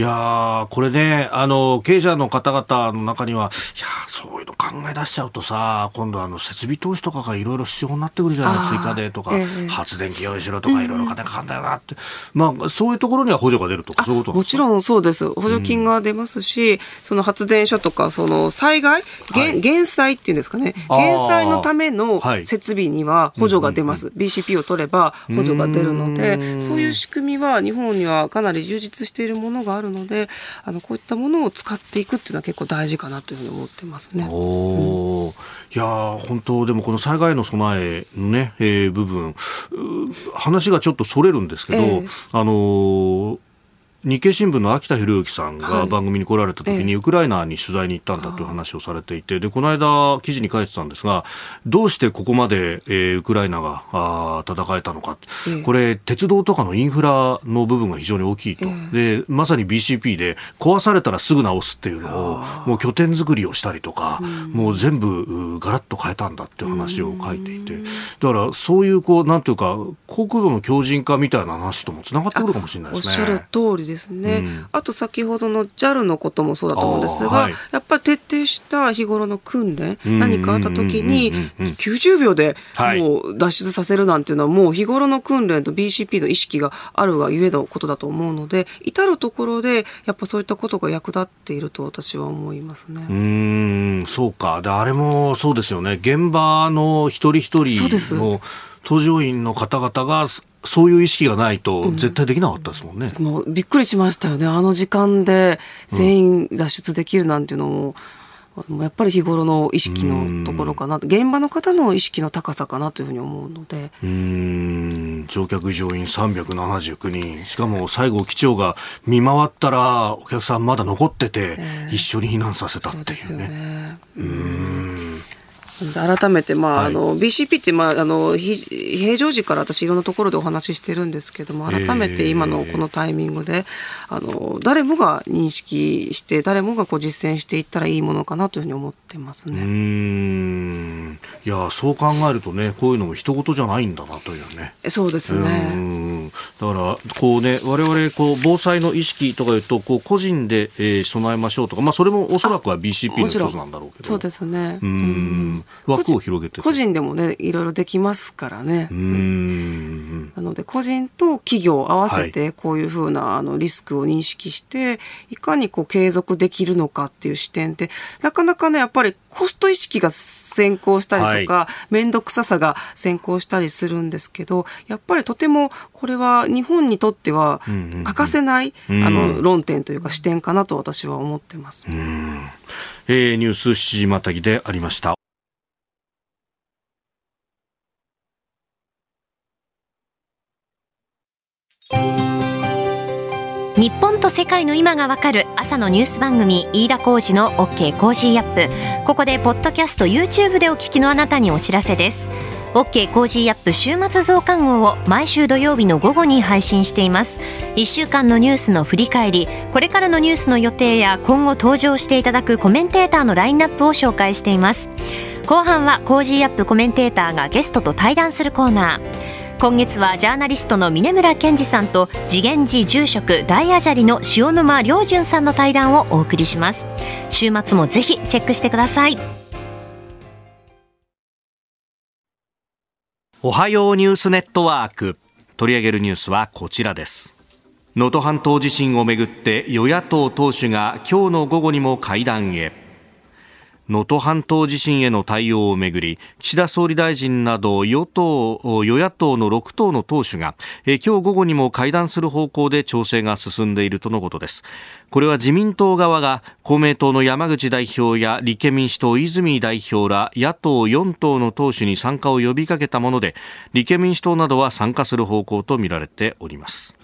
いやこれねあの経営者の方々の中にはいやそういうの考え出しちゃうとさ今度あの設備投資とかがいろいろ必要になってくるじゃない？追加でとか、えー、発電機用意しろとかいろいろ金かかんだよなって、うん、まあそういうところには補助が出るとかそういうこともちろんそうです。補助金が出ますし、うん、その発電所とかその災害、はい、減災っていうんですかね？減災のための設備には補助が出ます、うんうんうん、BCP を取れば補助が出るのでそういう仕組みは日本にはかなり充実しているものがあるのであのこういったものを使っていくっていうのは結構大事かなというふうに思ってますね。おうん、いや本当でもこの災害の備えのね、えー、部分。話がちょっとそれるんですけど、えー、あのー日経新聞の秋田博之さんが番組に来られた時に、ウクライナに取材に行ったんだという話をされていて、で、この間記事に書いてたんですが、どうしてここまで、えー、ウクライナがあ戦えたのか、これ、鉄道とかのインフラの部分が非常に大きいと。で、まさに BCP で壊されたらすぐ直すっていうのを、もう拠点作りをしたりとか、もう全部ガラッと変えたんだっていう話を書いていて、だからそういうこう、なんていうか、国土の強靭化みたいな話ともつながってくるかもしれないですね。おっしゃる通りですね、うん、あと先ほどの JAL のこともそうだと思うんですが、はい、やっぱり徹底した日頃の訓練、何かあった時に90秒でもう脱出させるなんていうのはもう日頃の訓練と BCP の意識があるがゆえのことだと思うので至る所でやっぱそういったことが役立っていると私は思いますね。うんそうか。であれもそうですよね。現場の一人一人の搭乗員の方々がそういう意識がないと絶対できなかったですもんね、うん、もうびっくりしましたよね。あの時間で全員脱出できるなんていうのも、うん、やっぱり日頃の意識のところかな。現場の方の意識の高さかなというふうに思うので。うん。乗客乗員379人しかも最後機長が見回ったらお客さんまだ残ってて、えー、一緒に避難させたっていうね。うね。うん改めて、まあ、はい、あの BCP って、まあ、あの平常時から私いろんなところでお話ししてるんですけども改めて今のこのタイミングで、えー、あの誰もが認識して誰もがこう実践していったらいいものかなというふうに思ってますね。うん。いやそう考えるとねこういうのも一事じゃないんだなというね。そうですね。だからこうね我々こう防災の意識とかいうとこう個人で、えー、備えましょうとか、まあ、それもおそらくは BCP の一つなんだろうけど。そうですね。うん枠を広げて個人でもねいろいろできますからね。うん。なので個人と企業合わせてこういうふうなあのリスクを認識していかにこう継続できるのかっていう視点ってなかなかねやっぱりコスト意識が先行したりとか面倒、くささが先行したりするんですけどやっぱりとてもこれは日本にとっては欠かせない、あの論点というか視点かなと私は思ってます。えー、ニュース7時またぎでありました。日本と世界の今がわかる朝のニュース番組飯田浩二の OK Cozy Up。ここでポッドキャスト YouTube でお聞きのあなたにお知らせです。OK コージーアップ週末増刊号を毎週土曜日の午後に配信しています。1週間のニュースの振り返りこれからのニュースの予定や今後登場していただくコメンテーターのラインナップを紹介しています。後半は Cozy Up コメンテーターがゲストと対談するコーナー。今月はジャーナリストの峯村健司さんと慈眼寺住職大アジャリの塩沼亮潤さんの対談をお送りします。週末もぜひチェックしてください。おはようニュースネットワーク。取り上げるニュースはこちらです。能登半島地震をめぐって与野党党首が今日の午後にも会談へ。能登半島地震への対応をめぐり岸田総理大臣など与党与野党の6党の党首が今日午後にも会談する方向で調整が進んでいるとのことです。これは自民党側が公明党の山口代表や立憲民主党泉代表ら野党4党の党首に参加を呼びかけたもので立憲民主党などは参加する方向とみられております。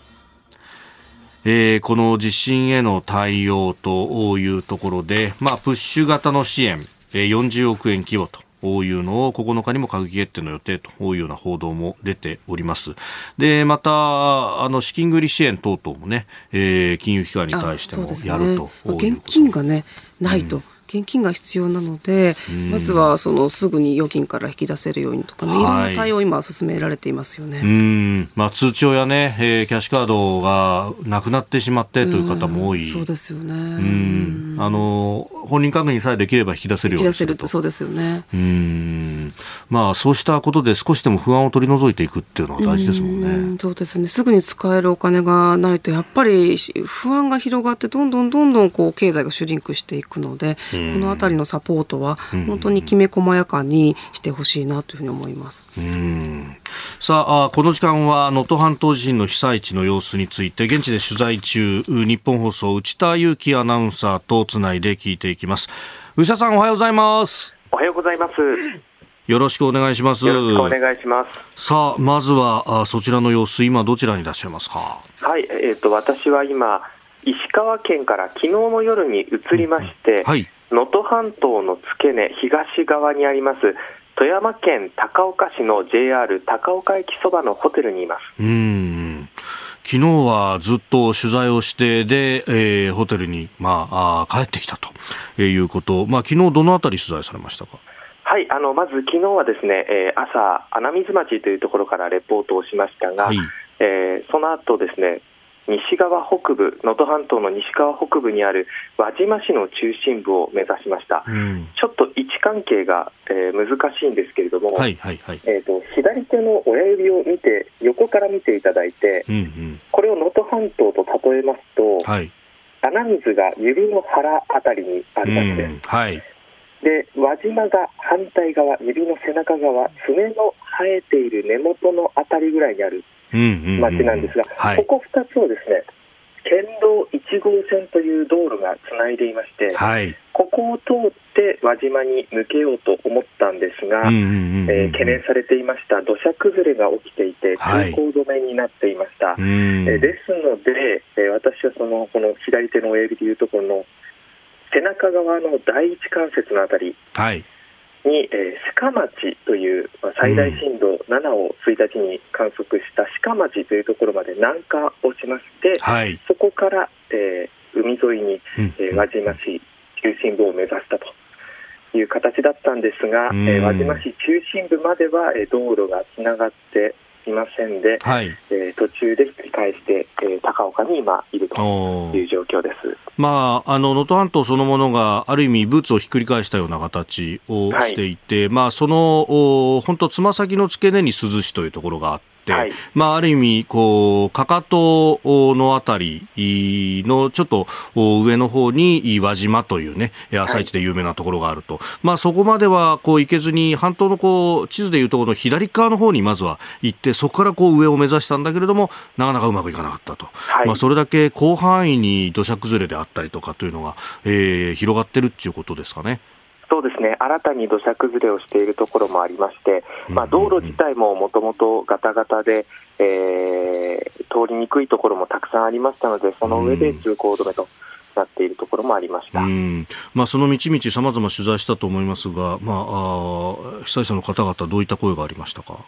えー、この地震への対応というところで、まあ、プッシュ型の支援、えー、40億円規模と。こういうのを9日にも閣議決定の予定というような報道も出ております。で、また、あの、資金繰り支援等々もね、えー、金融機関に対してもやると、ね、現金がね、ないと。うん現金が必要なので、まずはそのすぐに預金から引き出せるようにとかね、い、ろんな対応を今進められていますよね。うんまあ、通帳やね、えー、キャッシュカードがなくなってしまってという方も多い。そうですよね。うんあの本人確認さえできれば引き出せるようにすると。そうですよね。うんまあそうしたことで少しでも不安を取り除いていくっていうのは大事ですもんね。うそうですね。すぐに使えるお金がないとやっぱり不安が広がってどんどんどんどんこう経済がシュリンクしていくので、この辺りのサポートは本当にきめ細やかにしてほしいなというふうに思います。さあこの時間は能登半島地震の被災地の様子について現地で取材中日本放送内田裕樹アナウンサーとつないで聞いていきます。内田さんおはようございます。おはようございます。よろしくお願いします。よろしくお願いします。さあ、まずはあそちらの様子、今どちらにいらっしゃいますか？はい、えっ、ー、と私は今石川県から昨日の夜に移りまして、はい、能登半島の付け根東側にあります富山県高岡市の JR 高岡駅そばのホテルにいます。うん昨日はずっと取材をしてで、えー、ホテルに、まあ、あ帰ってきたということ、まあ、昨日どのあたり取材されましたか？はいあのまず昨日はですね、えー、朝、穴水町というところからレポートをしましたが、はい、えー、その後ですね西側北部、能登半島の西側北部にある輪島市の中心部を目指しました、うん、ちょっと位置関係が、えー、難しいんですけれども、はいはいはい、えーと、左手の親指を見て、横から見ていただいて、うんうん、これを能登半島と例えますと、はい、穴水が指の腹あたりにある場所です。うんはい。で輪島が反対側、指の背中側、爪の生えている根元のあたりぐらいにある町なんですが、ここ2つをですね県道1号線という道路がつないでいまして、はい、ここを通って輪島に抜けようと思ったんですが、懸念されていました。土砂崩れが起きていて、通行止めになっていました。はい、えですので、え私はそのこの左手の親指でいうところの背中側の第一関節のあたり、はいに、えー、鹿町という、まあ、最大震度7を1日に観測した鹿町というところまで南下をしまして、はい、そこから、えー、海沿いに、えー、輪島市中心部を目指したと。いう形だったんですが、えー、輪島市中心部までは、えー、道路がつながっていませんで、はい、えー、途中で引き返して、えー、高岡に今いるという状況です。まあ、あの能登半島そのものがある意味ブーツをひっくり返したような形をしていて、はい、まあ、その本当つま先の付け根に珠洲市というところがあって、はい、まあ、ある意味こう、かかとのあたりのちょっと上の方に輪島というね、朝市で有名なところがあると、はい、まあ、そこまではこう行けずに、半島のこう地図でいうところの左側の方にまずは行って、そこからこう上を目指したんだけれども、なかなかうまくいかなかったと、はい、まあ、それだけ広範囲に土砂崩れであったりとかというのが、えー、広がってるっていうことですかね。そうですね。新たに土砂崩れをしているところもありまして、まあ、道路自体ももともとガタガタで、えー、通りにくいところもたくさんありましたので、その上で通行止めと。なっているところもありました、まあ、その道々さまざま取材したと思いますが、まあ、あ被災者の方々、どういった声がありましたか？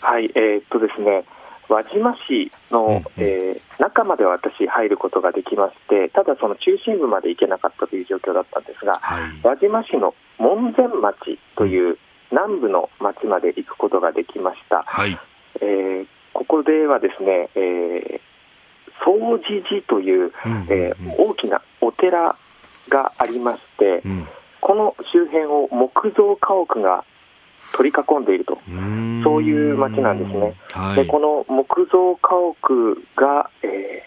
はい、えー、っとですね輪島市の、うんうん、えー、中までは私、入ることができまして、ただその中心部まで行けなかったという状況だったんですが、はい、輪島市の門前町という南部の町まで行くことができました。はい、えー、ここではですね、えー、総持寺という、うんうんうん、えー、大きなお寺がありまして、うん、この周辺を木造家屋が取り囲んでいると、そういう町なんですね。はい、でこの木造家屋が、え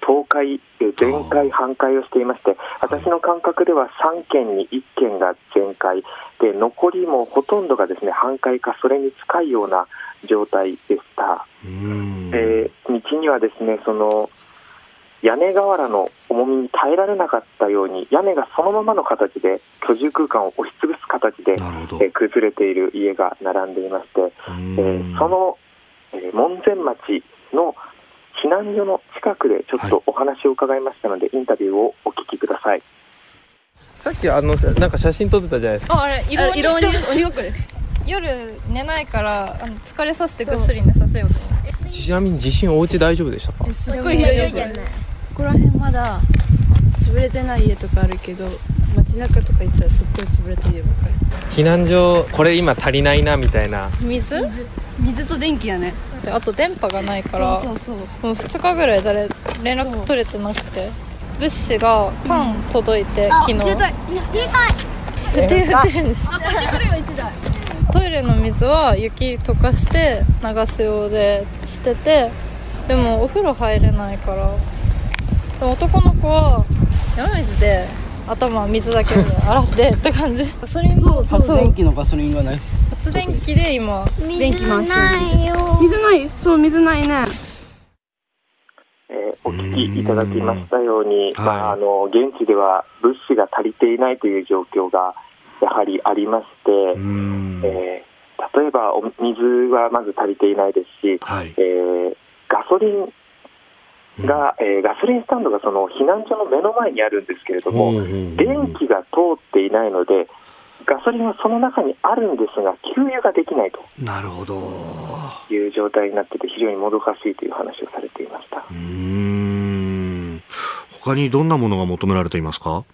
ー、倒壊、全壊、半壊をしていまして、私の感覚では3軒に1軒が全壊。で、残りもほとんどがですね半壊か、それに近いような状態でした。で道にはですねその屋根瓦の重みに耐えられなかったように屋根がそのままの形で居住空間を押しつぶす形で、え崩れている家が並んでいまして、えー、その、えー、門前町の避難所の近くでちょっとお話を伺いましたので、はい、インタビューをお聞きください。さっきあのなんか写真撮ってたじゃないですか。ああれ色にしてほしい夜寝ないからあの疲れさせてぐっすり寝させようと思って。ちなみに地震お家大丈夫でしたか？すっごいひどいですこら辺まだ潰れてない家とかあるけど街中とか行ったらすっごい潰れてる家ばっかり。避難所これ今足りないなみたいな。水？水と電気やね。であと電波がないからそうそうそう。もう2日ぐらい誰連絡取れてなくて物資がパン届いて、昨日。自衛隊自衛隊って言って。るんですあこっち来るよ1台。トイレの水は雪溶かして流すようでしててでもお風呂入れないから男の子は山水で頭水だけで洗ってって感じ。ガソリンも発電機のガソリンがないっす発電機で今電気回してる水ない。そう水ないね。えー、お聞きいただきましたように、まあ、あの現地では物資が足りていないという状況がやはりありまして、えー、例えばお水はまず足りていないですし、はい、えー、ガソリンが、えー、ガソリンスタンドがその避難所の目の前にあるんですけれども、電気が通っていないので、ガソリンはその中にあるんですが、給油ができないと。なるほど。いう状態になってて、非常にもどかしいという話をされていました。うん。他にどんなものが求められていますか？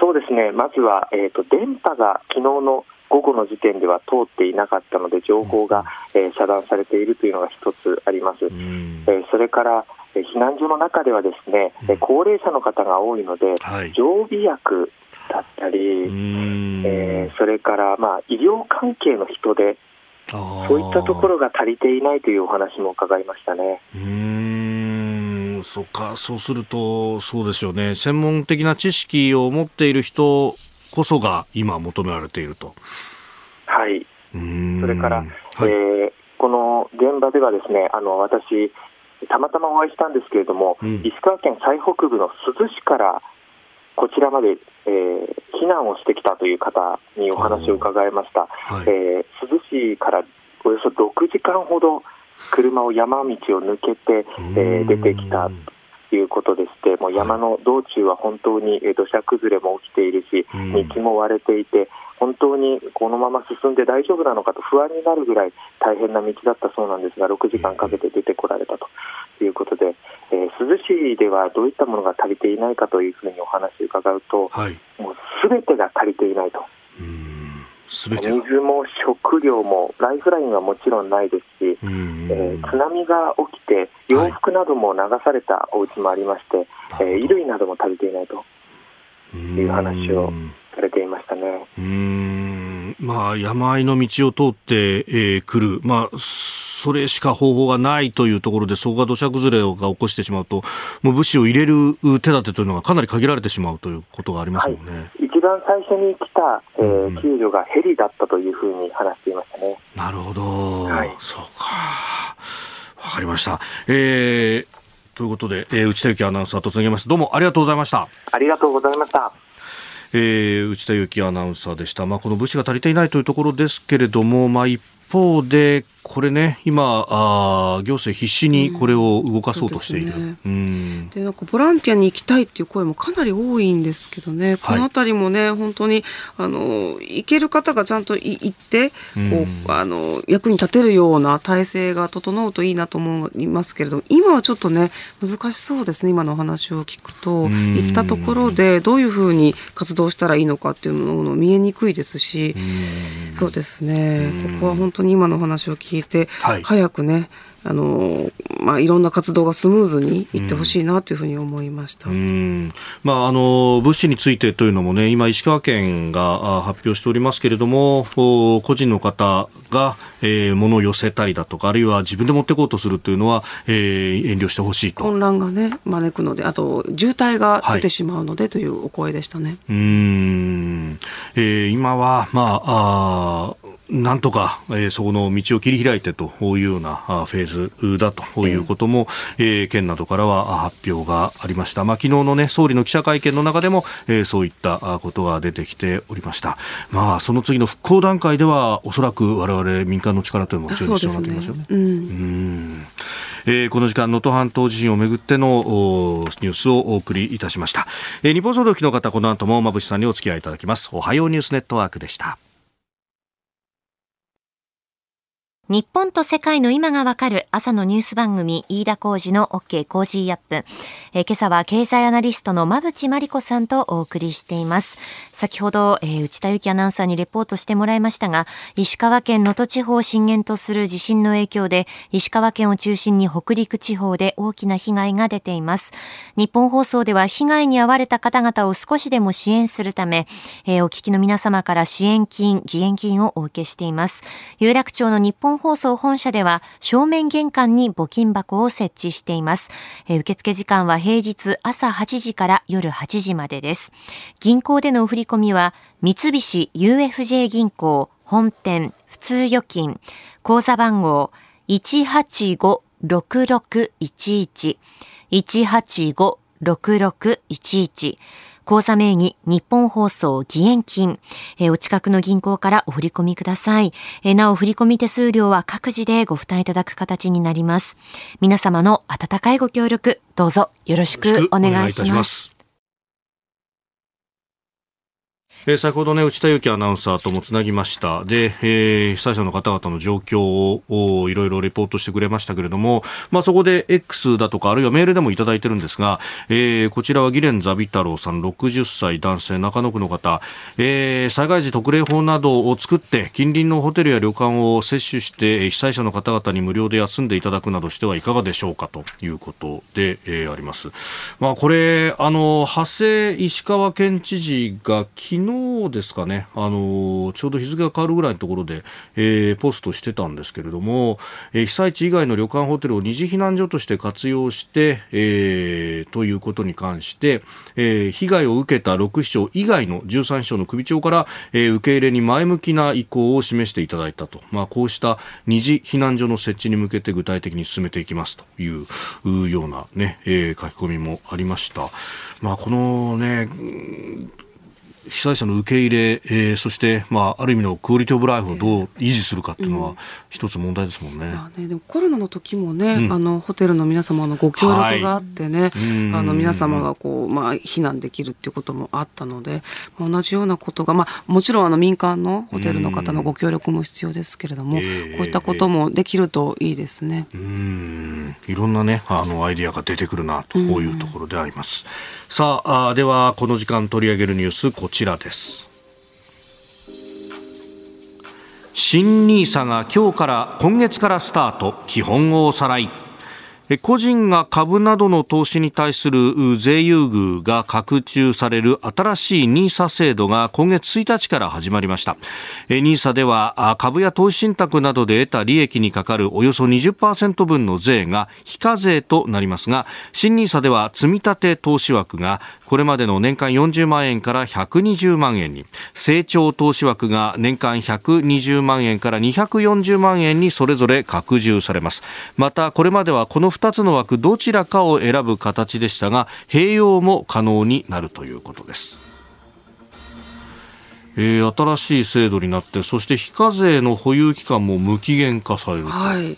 そうですね、まずは、えーと、電波が昨日の午後の時点では通っていなかったので、情報が、えー、遮断されているというのが一つあります。えー、それから避難所の中ではですね、うん、高齢者の方が多いので、はい、常備薬だったり、えー、それから、まあ、医療関係の人で、そういったところが足りていないというお話も伺いましたね。うん。そか。そうすると、そうですよね、専門的な知識を持っている人こそが今、求められていると。はい、それから、はい、えー、この現場ではですねあの私、たまたまお会いしたんですけれども、うん、石川県最北部の珠洲市からこちらまで、えー、避難をしてきたという方にお話を伺いました、はい、えー、珠洲市からおよそ6時間ほど車を山道を抜けて、えー、出てきたということでして、もう山の道中は本当に土砂崩れも起きているし、道も割れていて、本当にこのまま進んで大丈夫なのかと不安になるぐらい大変な道だったそうなんですが、6時間かけて出てこられたということで、えー、珠洲市ではどういったものが足りていないかというふうにお話を伺うと、はい、もうすべてが足りていないと。水も食料もライフラインはもちろんないですし、えー、津波が起きて洋服なども流されたお家もありまして、はい、えー、衣類なども足りていないと。いう話をされていましたね。まあ、山あいの道を通ってく、えー、る、まあ、それしか方法がないというところで、そこが土砂崩れが起こしてしまうと、もう物資を入れる手立てというのがかなり限られてしまうということがありますもんね。はい、一番最初に来た、えー、救助がヘリだったというふうに話していましたね。なるほど、はい、そうか。わかりました。えー、ということで、えー、内田有紀アナウンサーとつなげます。どうもありがとうございました。ありがとうございました。えー、内田有紀アナウンサーでした。まあ、この物資が足りていないというところですけれども、まあ、一方で、これね、今あ、行政必死にこれを動かそうとしている。うん、で、ね、なんかボランティアに行きたいっていう声もかなり多いんですけどね、このあたりもね、はい、本当にあの行ける方がちゃんと行って、こうあの役に立てるような体制が整うといいなと思いますけれども、今はちょっとね難しそうですね。今のお話を聞くと、行ったところでどういうふうに活動したらいいのかっていうのも見えにくいですし、そうですね。ここは本当に今のお話を聞聞いて、はい、早くねあのまあ、いろんな活動がスムーズにいってほしいなというふうに思いました、まあ、あの物資についてというのも、ね、今、石川県が発表しておりますけれども個人の方が、えー、物を寄せたりだとかあるいは自分で持っていこうとするというのは、えー、遠慮してほしいと。混乱が、ね、招くのであと渋滞が出てしまうので、というお声でしたね。うん、えー、今は、まあ、あなんとか、えー、そこの道を切り開いてというようなフェーズだということも、えー、県などからは発表がありました。まあ、昨日のね、総理の記者会見の中でも、えー、そういったことが出てきておりました。まあ、その次の復興段階では、おそらく我々民間の力というのも非常に必要になってきますよね。うねうん、うんえー、この時間、能登半島地震をめぐってのニュースをお送りいたしました。えー、日本総動機の方、この後も馬渕さんにお付き合いいただきます。おはようニュースネットワークでした。日本と世界の今がわかる朝のニュース番組、飯田浩二の OK Cozy Up。えー、今朝は経済アナリストの馬渕磨理子さんとお送りしています。先ほど、えー、内田幸アナウンサーにレポートしてもらいましたが、石川県能登地方を震源とする地震の影響で、石川県を中心に北陸地方で大きな被害が出ています。日本放送では被害に遭われた方々を少しでも支援するため、えー、お聞きの皆様から支援金、義援金をお受けしています。有楽町の日本本放送本社では正面玄関に募金箱を設置しています。え受付時間は平日朝8時から夜8時までです。銀行での振り込みは三菱 UFJ 銀行本店普通預金口座番号185-6611 185-6611口座名義日本放送義援金、えー、お近くの銀行からお振り込みください、えー、なお振込手数料は各自でご負担いただく形になります。皆様の温かいご協力どうぞよろしくお願いします。えー、先ほどね、内田有紀アナウンサーともつなぎました。で、えー、被災者の方々の状況をいろいろレポートしてくれましたけれども、まあそこで X だとか、あるいはメールでもいただいてるんですが、えー、こちらはギレンザビ太郎さん、60歳男性、中野区の方、えー、災害時特例法などを作って、近隣のホテルや旅館を接種して、被災者の方々に無料で休んでいただくなどしてはいかがでしょうかということで、えー、あります。まあこれ、あの、発生石川県知事が昨日昨日ですかね、あのちょうど日付が変わるぐらいのところで、えー、ポストしてたんですけれども、えー、被災地以外の旅館ホテルを二次避難所として活用して、えー、ということに関して、えー、被害を受けた6市町以外の13市町の首長から、えー、受け入れに前向きな意向を示していただいたと、まあ、こうした二次避難所の設置に向けて具体的に進めていきますと。いうようなね、えー、書き込みもありました。まあ、このね、被災者の受け入れ、えー、そして、まあ、ある意味のクオリティオブライフをどう維持するかっていうのは、一つ問題ですもんね。うん、ねでもコロナの時もね、うん、あのホテルの皆様のご協力があってね、はい、あの皆様がこう、まあ、避難できるっていうこともあったので、まあ、同じようなことが、まあ、もちろんあの民間のホテルの方のご協力も必要ですけれども、こういったこともできるといいですね。うん。いろんなねあのアイディアが出てくるなというところであります。さああではこの時間取り上げるニュースこちらです。新ニーサが今日から今月からスタート。基本をおさらい。個人が株などの投資に対する税優遇が拡充される新しい NISA 制度が今月1日から始まりました。NISA では株や投資信託などで得た利益にかかるおよそ20%分の税が非課税となりますが新 NISA では積立投資枠がこれまでの年間40万円から120万円に。成長投資枠が年間120万円から240万円にそれぞれ拡充されます。またこれまではこの2つの枠どちらかを選ぶ形でしたが併用も可能になるということです。えー、新しい制度になってそして非課税の保有期間も無期限化されると、はい、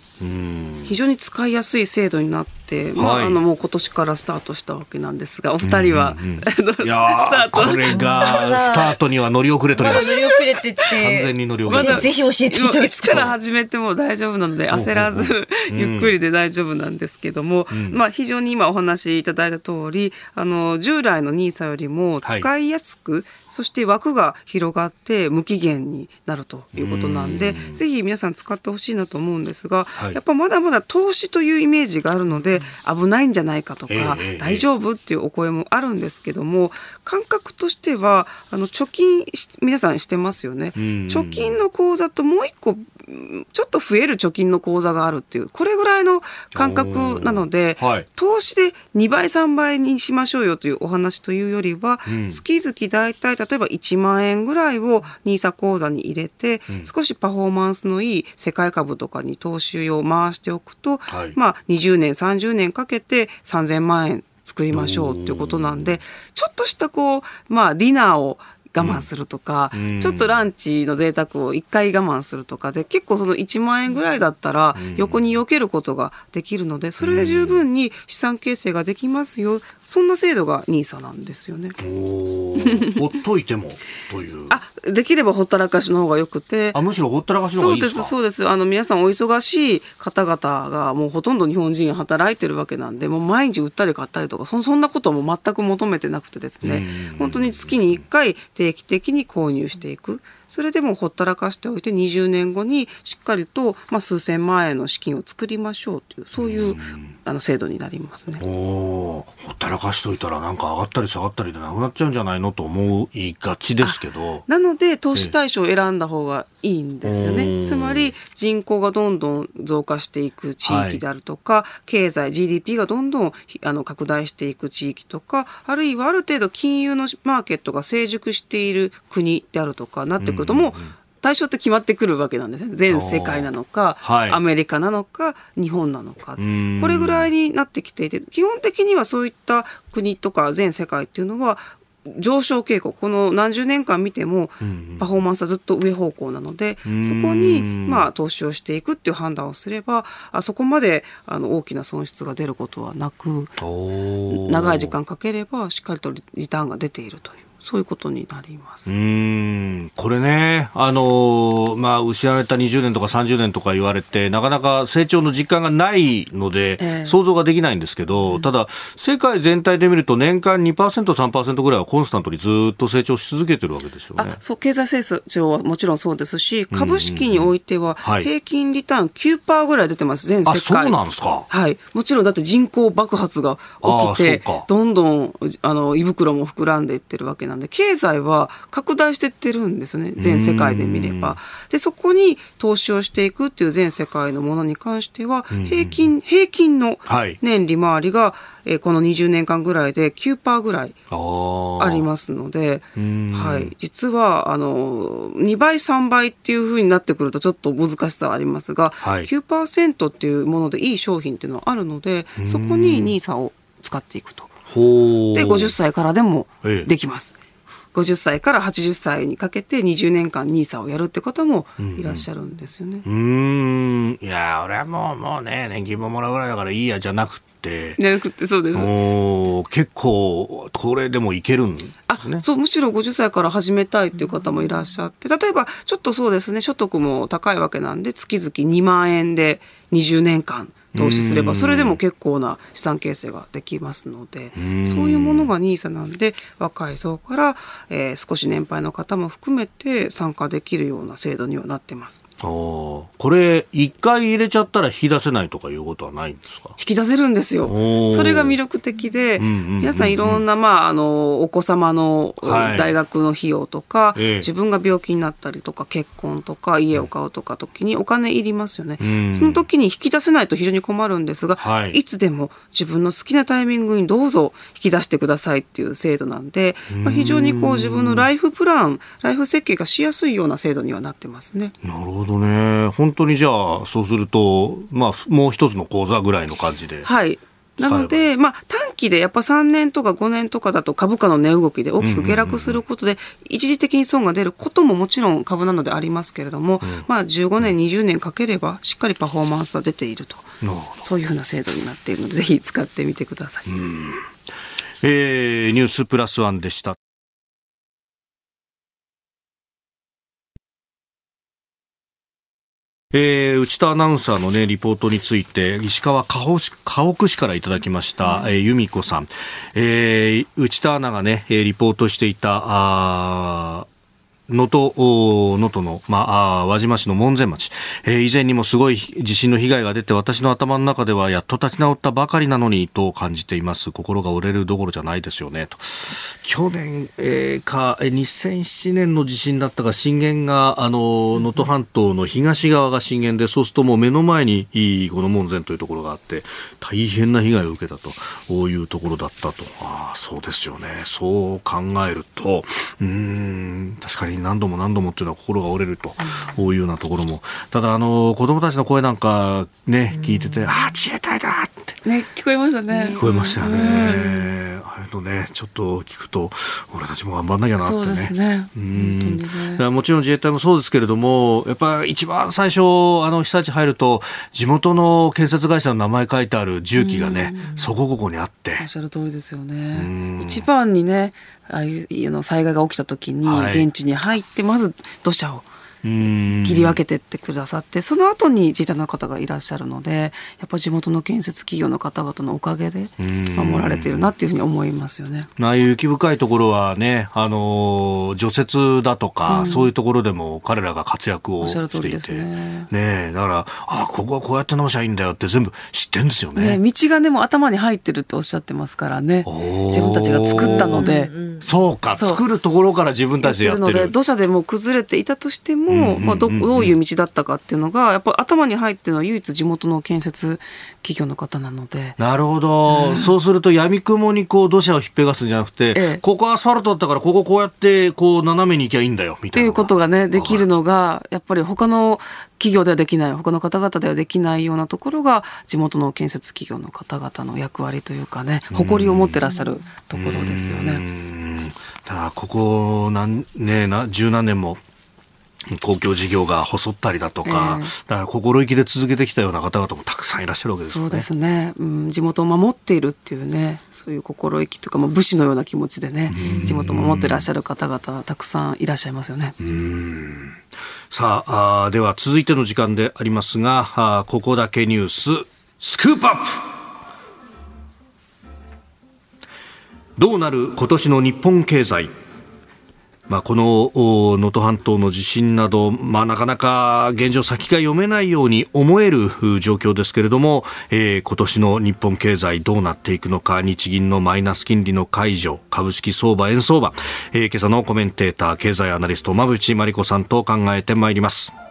非常に使いやすい制度になって、まあ、あのもう今年からスタートしたわけなんですがお二人は、うんうん、スタート。これが スタートには乗り遅れております、ま、乗り遅れてて。完全に乗り遅れて、ま、ぜひ教えていただきたい。から始めても大丈夫なので焦らずゆっくりで大丈夫なんですけども、うん、まあ、非常に今お話しいただいた通りあり従来の NISA よりも使いやすく、はい、そして枠が広がって無期限になるということなんでぜひ皆さん使ってほしいなと思うんですが、はい、やっぱまだまだ投資というイメージがあるので危ないんじゃないかとか、えー、大丈夫っていうお声もあるんですけども感覚としてはあの貯金皆さんしてますよね。貯金の口座ともう一個ちょっと増える貯金の口座があるっていうこれぐらいの感覚なので、はい、投資で2倍3倍にしましょうよというお話というよりは、うん、月々大体例えば1万円ぐらいを NISA 口座に入れて、うん、少しパフォーマンスのいい世界株とかに投資を回しておくと、はい、まあ20年30年かけて3000万円作りましょうっていうことなんでちょっとしたこうまあディナーを我慢するとか、うん、ちょっとランチの贅沢を1回我慢するとかで結構その1万円ぐらいだったら横に避けることができるのでそれで十分に資産形成ができますよそんな制度が NISA なんですよね。ほっといてもという。あできればほったらかしの方がよくて。あむしろほったらかしそうですそうです。あの皆さんお忙しい方々がもうほとんど日本人働いてるわけなんでもう毎日売ったり買ったりとかそそんなことも全く求めてなくてですね。本当に月に1回定期的に購入していくそれでもほったらかしておいて20年後にしっかりと、まあ、数千万円の資金を作りましょうというそういうあの制度になりますね。ほったらかしておいたらなんか上がったり下がったりでなくなっちゃうんじゃないのと思いがちですけど。なので投資対象を選んだ方がいいんですよね。つまり人口がどんどん増加していく地域であるとか、はい、経済 GDP がどんどんあの拡大していく地域とかあるいはある程度金融のマーケットが成熟している国であるとかなってくるともう対象って決まってくるわけなんですね。全世界なのか、はい、アメリカなのか日本なのか。これぐらいになってきていて基本的にはそういった国とか全世界っていうのは上昇傾向この何十年間見てもパフォーマンスはずっと上方向なので、そこにまあ投資をしていくっていう判断をすればあそこまであの大きな損失が出ることはなく長い時間かければしっかりとリターンが出ているという。そういうことになります。うん。これね、あのまあ、失われた20年とか30年とか言われて、なかなか成長の実感がないので、えー、想像ができないんですけど、うん、ただ、世界全体で見ると、年間2%、3%ぐらいはコンスタントにずっと成長し続けてるわけですよね。そう経済成長はもちろんそうですし、株式においては、平均リターン9%ぐらい出てます、全世界。そうなんですか、はい、もちろんだって人口爆発が起きて、どんどんあの胃袋も膨らんでいってるわけなんなんで経済は拡大していってるんですね全世界で見れば。でそこに投資をしていくっていう全世界のものに関しては平均平均の年利回りが、えこの20年間ぐらいで9%ぐらいありますので、はい、実はあの2倍3倍っていうふうになってくるとちょっと難しさはありますが、はい、9%っていうものでいい商品っていうのはあるのでそこに NISA を使っていくと。で50歳からでもできます。ええ50歳から80歳にかけて20年間 NISA をやるって方もいらっしゃるんですよね。うん、うんいや俺はもうもうね年金ももらうぐらいだからいいやじゃなくて。なくてそうです。結構これでもいけるんですね。あそうむしろ50歳から始めたいっていう方もいらっしゃって例えばちょっとそうですね所得も高いわけなんで月々2万円で20年間投資すればそれでも結構な資産形成ができますのでそういうものが NISA なんで若い層から、えー、少し年配の方も含めて参加できるような制度にはなってます。これ一回入れちゃったら引き出せないとかいうことはないんですか？引き出せるんですよ。それが魅力的で、皆さんいろんな、まあ、あのお子様の大学の費用とか、はい、自分が病気になったりとか結婚とか家を買うとか時にお金いりますよね、その時に引き出せないと非常に困るんですが、はい、いつでも自分の好きなタイミングにどうぞ引き出してくださいっていう制度なんで、まあ、非常にこう自分のライフプランライフ設計がしやすいような制度にはなってますね。なるほどね。本当にじゃあそうすると、まあ、もう一つの口座ぐらいの感じで。はい。なので、まあ、短期でやっぱ3年とか5年とかだと株価の値動きで大きく下落することで、一時的に損が出ることももちろん株なのでありますけれども、うん、まあ、15年、20年かければ、しっかりパフォーマンスは出ていると、そういうふうな制度になっているので、ぜひ使ってみてください。えー、ニュースプラスワンでした。えー、内田アナウンサーの、ね、リポートについて石川家北市からいただきました、えー、由美子さん、えー、内田アナが、ね、リポートしていたあ能登能登の、まあ、輪島市の門前町、えー、以前にもすごい地震の被害が出て私の頭の中ではやっと立ち直ったばかりなのにと感じています。心が折れるどころじゃないですよね。と。去年、えー、か2007年の地震だったか震源があの能登半島の東側が震源でそうするともう目の前にこの門前というところがあって大変な被害を受けたというところだったと。あそうですよね。そう考えるとうん確かに何度も何度もっていうのは心が折れるというようなところも、ただあの子供たちの声なんかね、聞いてて、ああ、自衛隊だって。ね、聞こえましたね。聞こえましたよね。ああいうのね、ちょっと聞くと、俺たちも頑張んなきゃなってね。ね。うん。ね、もちろん自衛隊もそうですけれども、やっぱり一番最初、あの被災地入ると、地元の建設会社の名前書いてある重機がね、そこここにあって。おっしゃる通りですよね。一番にね、ああいうの災害が起きた時に現地に入ってまず土砂を切り分けてってくださってその後に自衛隊の方がいらっしゃるのでやっぱ地元の建設企業の方々のおかげで守られているなっていうふうに思いますよね。ああいう雪深いところはねあの除雪だとか、うん、そういうところでも彼らが活躍をしていて。ねねだからあここはこうやって直しゃいいんだよって全部知ってんですよね、ね、道がねも頭に入ってるっておっしゃってますからね。自分たちが作ったので、そうか作るところから自分たちでやってる。土砂でも崩れていたとしてもも、まあ、どどういう道だったかっていうのがやっぱ頭に入ってるのは唯一地元の建設企業の方なので。なるほど、うん、そうするとやみくもにこう土砂をひっぺがすんじゃなくて、ええ、ここアスファルトだったからこここうやってこう斜めに行きゃいいんだよみたいな。っていうことがねできるのがやっぱり他の企業ではできない他の方々ではできないようなところが地元の建設企業の方々の役割というかね誇りを持ってらっしゃるところですよね。だここ何ねな十何年も公共事業が細ったりだとか、えー、だから心意気で続けてきたような方々もたくさんいらっしゃるわけですね。そうですね、うん、地元を守っているっていうねそういう心意気というか、まあ、武士のような気持ちでね地元を守ってらっしゃる方々たくさんいらっしゃいますよね。さああでは続いての時間でありますがあここだけニューススクープアップ。どうなる今年の日本経済？まあ、この能登半島の地震など、まあ、なかなか現状先が読めないように思える状況ですけれども、えー、今年の日本経済どうなっていくのか日銀のマイナス金利の解除株式相場円相場、えー、今朝のコメンテーター経済アナリスト馬渕真理子さんと考えてまいります。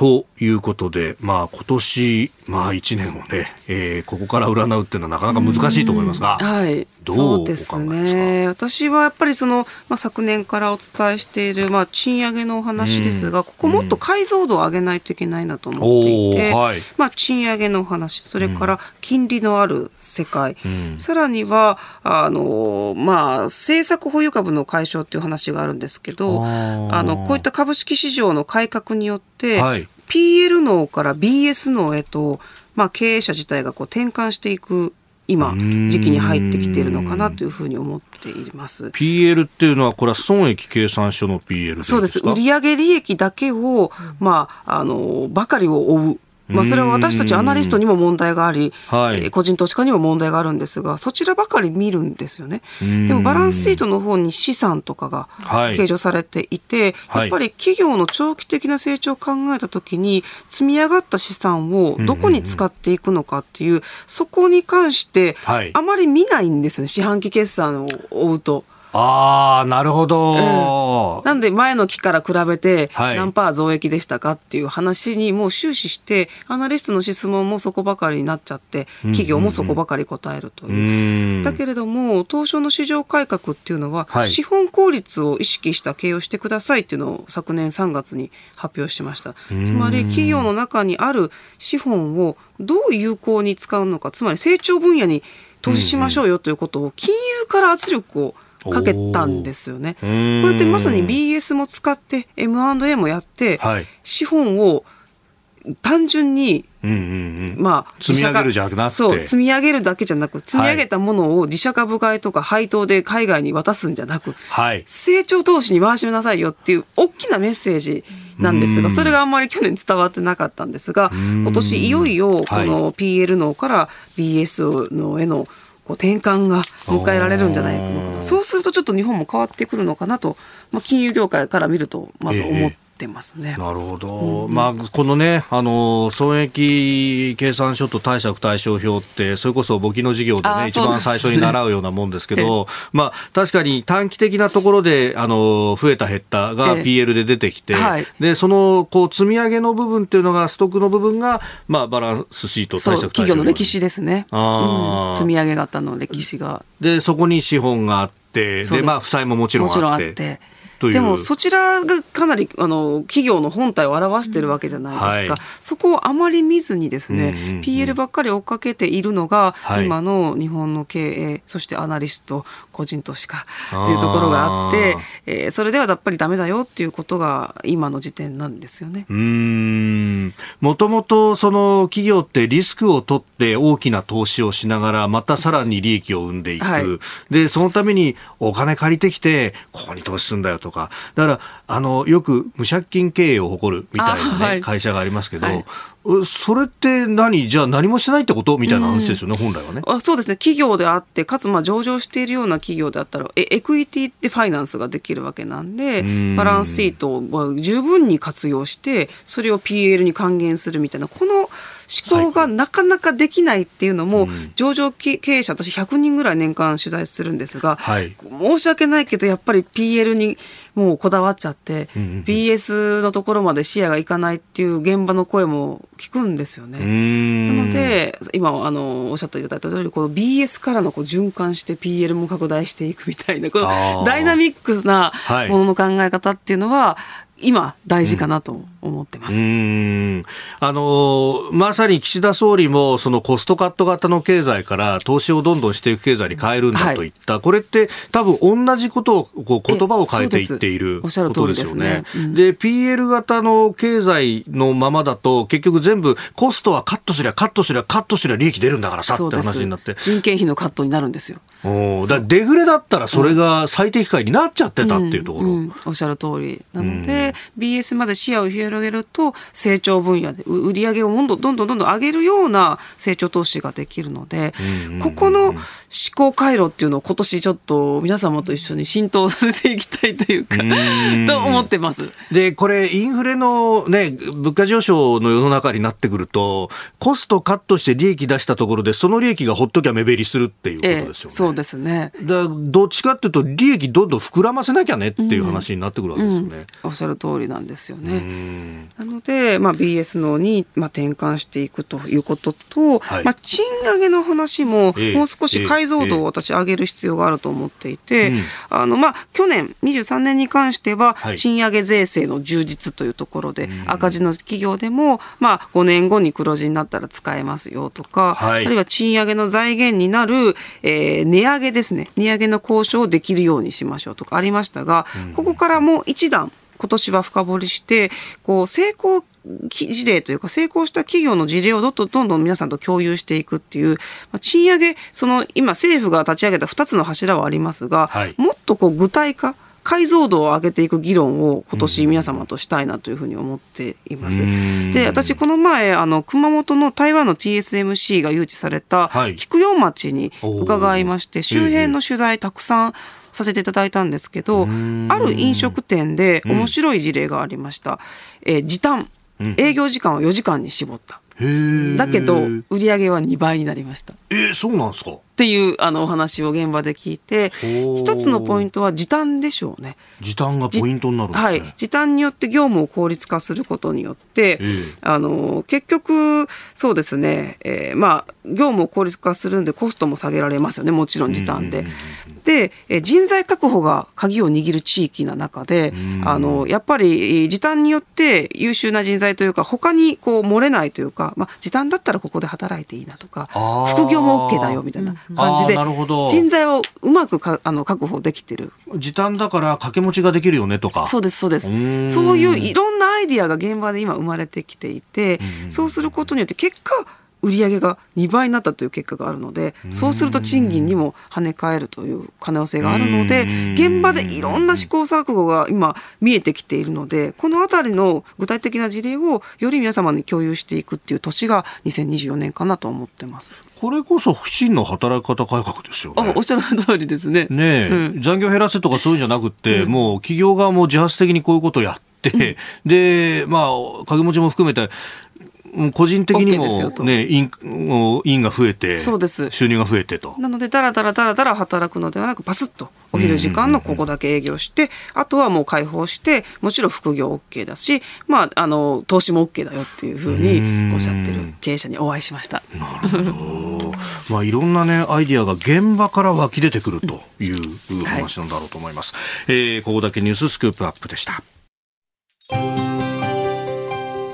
ということで、まあ、今年、まあ、1年をね、えー、ここから占うっていうのはなかなか難しいと思いますが、はい、そうですね。私はやっぱりその、まあ、昨年からお伝えしている、まあ、賃上げのお話ですが、ここもっと解像度を上げないといけないなと思っていて、はい、まあ、賃上げのお話それから金利のある世界、うん、さらにはあの、まあ、政策保有株の解消っていう話があるんですけどあのこういった株式市場の改革によって、はい PL 脳から BS 脳へと、まあ、経営者自体がこう転換していく今時期に入ってきているのかなというふうに思っています。PL っていうのはこれは損益計算書の PL そうです。売上利益だけを、まあ、あのばかりを追うまあ、それは私たちアナリストにも問題があり、はい、個人投資家にも問題があるんですが、そちらばかり見るんですよね。でもバランスシートの方に資産とかが計上されていて、はい、やっぱり企業の長期的な成長を考えたときに、積み上がった資産をどこに使っていくのかっていう、そこに関して、あまり見ないんですよね、四半期決算を追うと。ああ、なるほど、うん、なんで前の期から比べて何パー増益でしたかっていう話にもう終始して、アナリストの質問もそこばかりになっちゃって、企業もそこばかり答えるという。だけれども、東証の市場改革っていうのは、はい、資本効率を意識した経営をしてくださいっていうのを昨年3月に発表しました。つまり企業の中にある資本をどう有効に使うのか、つまり成長分野に投資しましょうよということを金融から圧力をかけたんですよね。これってまさに BS も使って M&A もやって、はい、資本を単純に、うんうんうん、まあ、積み上げるじゃなくて。そう積み上げるだけじゃなく積み上げたものを自社株買いとか配当で海外に渡すんじゃなく、はい、成長投資に回しなさいよっていう大きなメッセージなんですがそれがあんまり去年伝わってなかったんですが今年いよいよこの PL のから BS のへのこう転換が迎えられるんじゃないかなそうするとちょっと日本も変わってくるのかなと、まあ、金融業界から見るとまず思って。てますね。なるほど。うん、まあ、このね、あの、損益計算書と貸借対照表って、それこそ簿記の授業でね、一番最初に習うようなもんですけど、まあ、確かに短期的なところで、あの、増えた減ったが PL で出てきて、はい、で、その、こう、積み上げの部分っていうのが、ストックの部分が、まあ、バランスシート、貸借企業の歴史ですね。あうん、積み上げ型の歴史が。で、そこに資本があって、で、まあ、負債ももちろんあって。でもそちらがかなりあの企業の本体を表しているわけじゃないですか、はい、そこをあまり見ずにですね、うんうんうん、PL ばっかり追っかけているのが、はい、今の日本の経営そしてアナリスト個人投資家っていうところがあって、えー、それではやっぱりダメだよっていうことが今の時点なんですよね。うん。もともとその企業ってリスクを取って大きな投資をしながらまたさらに利益を生んでいく、はい、でそのためにお金借りてきてここに投資するんだよとか。だからあのよく無借金経営を誇るみたいなね、はい、会社がありますけど、はい、それって何？じゃあ何もしてないってことみたいな話ですよね、うん、本来はね。あ。そうですね。企業であってかつまあ上場しているような企業であったらえエクイティってファイナンスができるわけなんでバランスシートを十分に活用してそれを PL に還元するみたいなこの思考がなかなかできないっていうのも、上場経営者私100人ぐらい年間取材するんですが、はい、申し訳ないけどやっぱり PL にもうこだわっちゃって、うん、BS のところまで視野がいかないっていう現場の声も聞くんですよね。なので今あのおっしゃっていただいた通りこの BS からのこう循環して PL も拡大していくみたいなこのダイナミックなものの考え方っていうのは、今大事かなと思ってます。うん。あのまさに岸田総理もそのコストカット型の経済から投資をどんどんしていく経済に変えるんだといった、はい、これって多分同じことをこう言葉を変えていってい。ることですよね。で、ね。うん、PL 型の経済のままだと結局全部コストはカットすりゃカットすりゃカットすりゃ利益出るんだからさって話になって。人件費のカットになるんですよ。おだデフレだったらそれが最適解になっちゃってたっていうところ。うん。うん、おっしゃる通り。なので、BS まで視野を広げると成長分野で売り上げをどんどんどんどんどん上げるような成長投資ができるので、ここの思考回路っていうのを今年ちょっと皆様と一緒に浸透させていきたいというかと思ってます。でこれインフレのね物価上昇の世の中になってくるとコストカットして利益出したところでその利益がほっときゃ目減りするっていうことですよね。ええ、そうですね。だどっちかっていうと利益どんどん膨らませなきゃねっていう話になってくるわけですよね。うんうん、おっしゃる通りなんですよね。なので、まあ、BS のに、まあ、転換していくということと、はい、まあ、賃上げの話も、もう少し解像度を私上げる必要があると思っていて、あのまあ、去年23年に関しては、賃上げ税制の充実というところで、赤字の企業でも、まあ、5年後に黒字になったら使えますよとか、はい、あるいは賃上げの財源になる、えー、値上げですね。値上げの交渉をできるようにしましょうとかありましたが、ここからもう一段今年は深掘りしてこう成功事例というか成功した企業の事例をどんどんどんどん皆さんと共有していくっていう、まあ、賃上げその今政府が立ち上げた2つの柱はありますが、はい、もっとこう具体化解像度を上げていく議論を今年皆様としたいなというふうに思っています。で私この前あの熊本の台湾の TSMC が誘致された菊陽町に伺いまして、周辺の取材たくさんさせていただいたんですけど、ある飲食店で面白い事例がありました。えー、時短、営業時間を4時間に絞った。だけど売り上げは2倍になりました。えー、そうなんですか？っていうあのお話を現場で聞いて一つのポイントは時短でしょうね。時短がポイントになる、ね、はい。時短によって業務を効率化することによって、えー、あの結局そうですね、えー、まあ業務を効率化するんでコストも下げられますよね。もちろん時短で。で、え人材確保が鍵を握る地域な中で、あのやっぱり時短によって優秀な人材というか他にこう漏れないというか、まあ、時短だったらここで働いていいなとか副業も OK だよみたいな感じで人材をうまくかあの確保できてる。時短だから掛け持ちができるよねとか。そうですそうです。そういういろんなアイディアが現場で今生まれてきていてそうすることによって結果売上が2倍になったという結果があるのでそうすると賃金にも跳ね返るという可能性があるので現場でいろんな試行錯誤が今見えてきているのでこの辺りの具体的な事例をより皆様に共有していくっていう年が2024年かなと思ってます。これこそ真の働き方改革ですよね。おっしゃる通りですね。ねえ、うん、残業減らせとかそういうんじゃなくて、うん、もう企業側も自発的にこういうことをやって、うん、で、まあ、掛け持ちも含めて、個人的にも、ね、院院が増えてそうです。収入が増えてと。なのでだらだらだらだら働くのではなくパスッとお昼時間のここだけ営業して、あとはもう開放してもちろん副業 OK だし、まあ、あの投資も OK だよっていうふうにおっしゃってる経営者にお会いしました。なるほど、まあ、いろんな、ね、アイディアが現場から湧き出てくるという話なんだろうと思います、はい、えー、ここだけ News Scoop Up でした。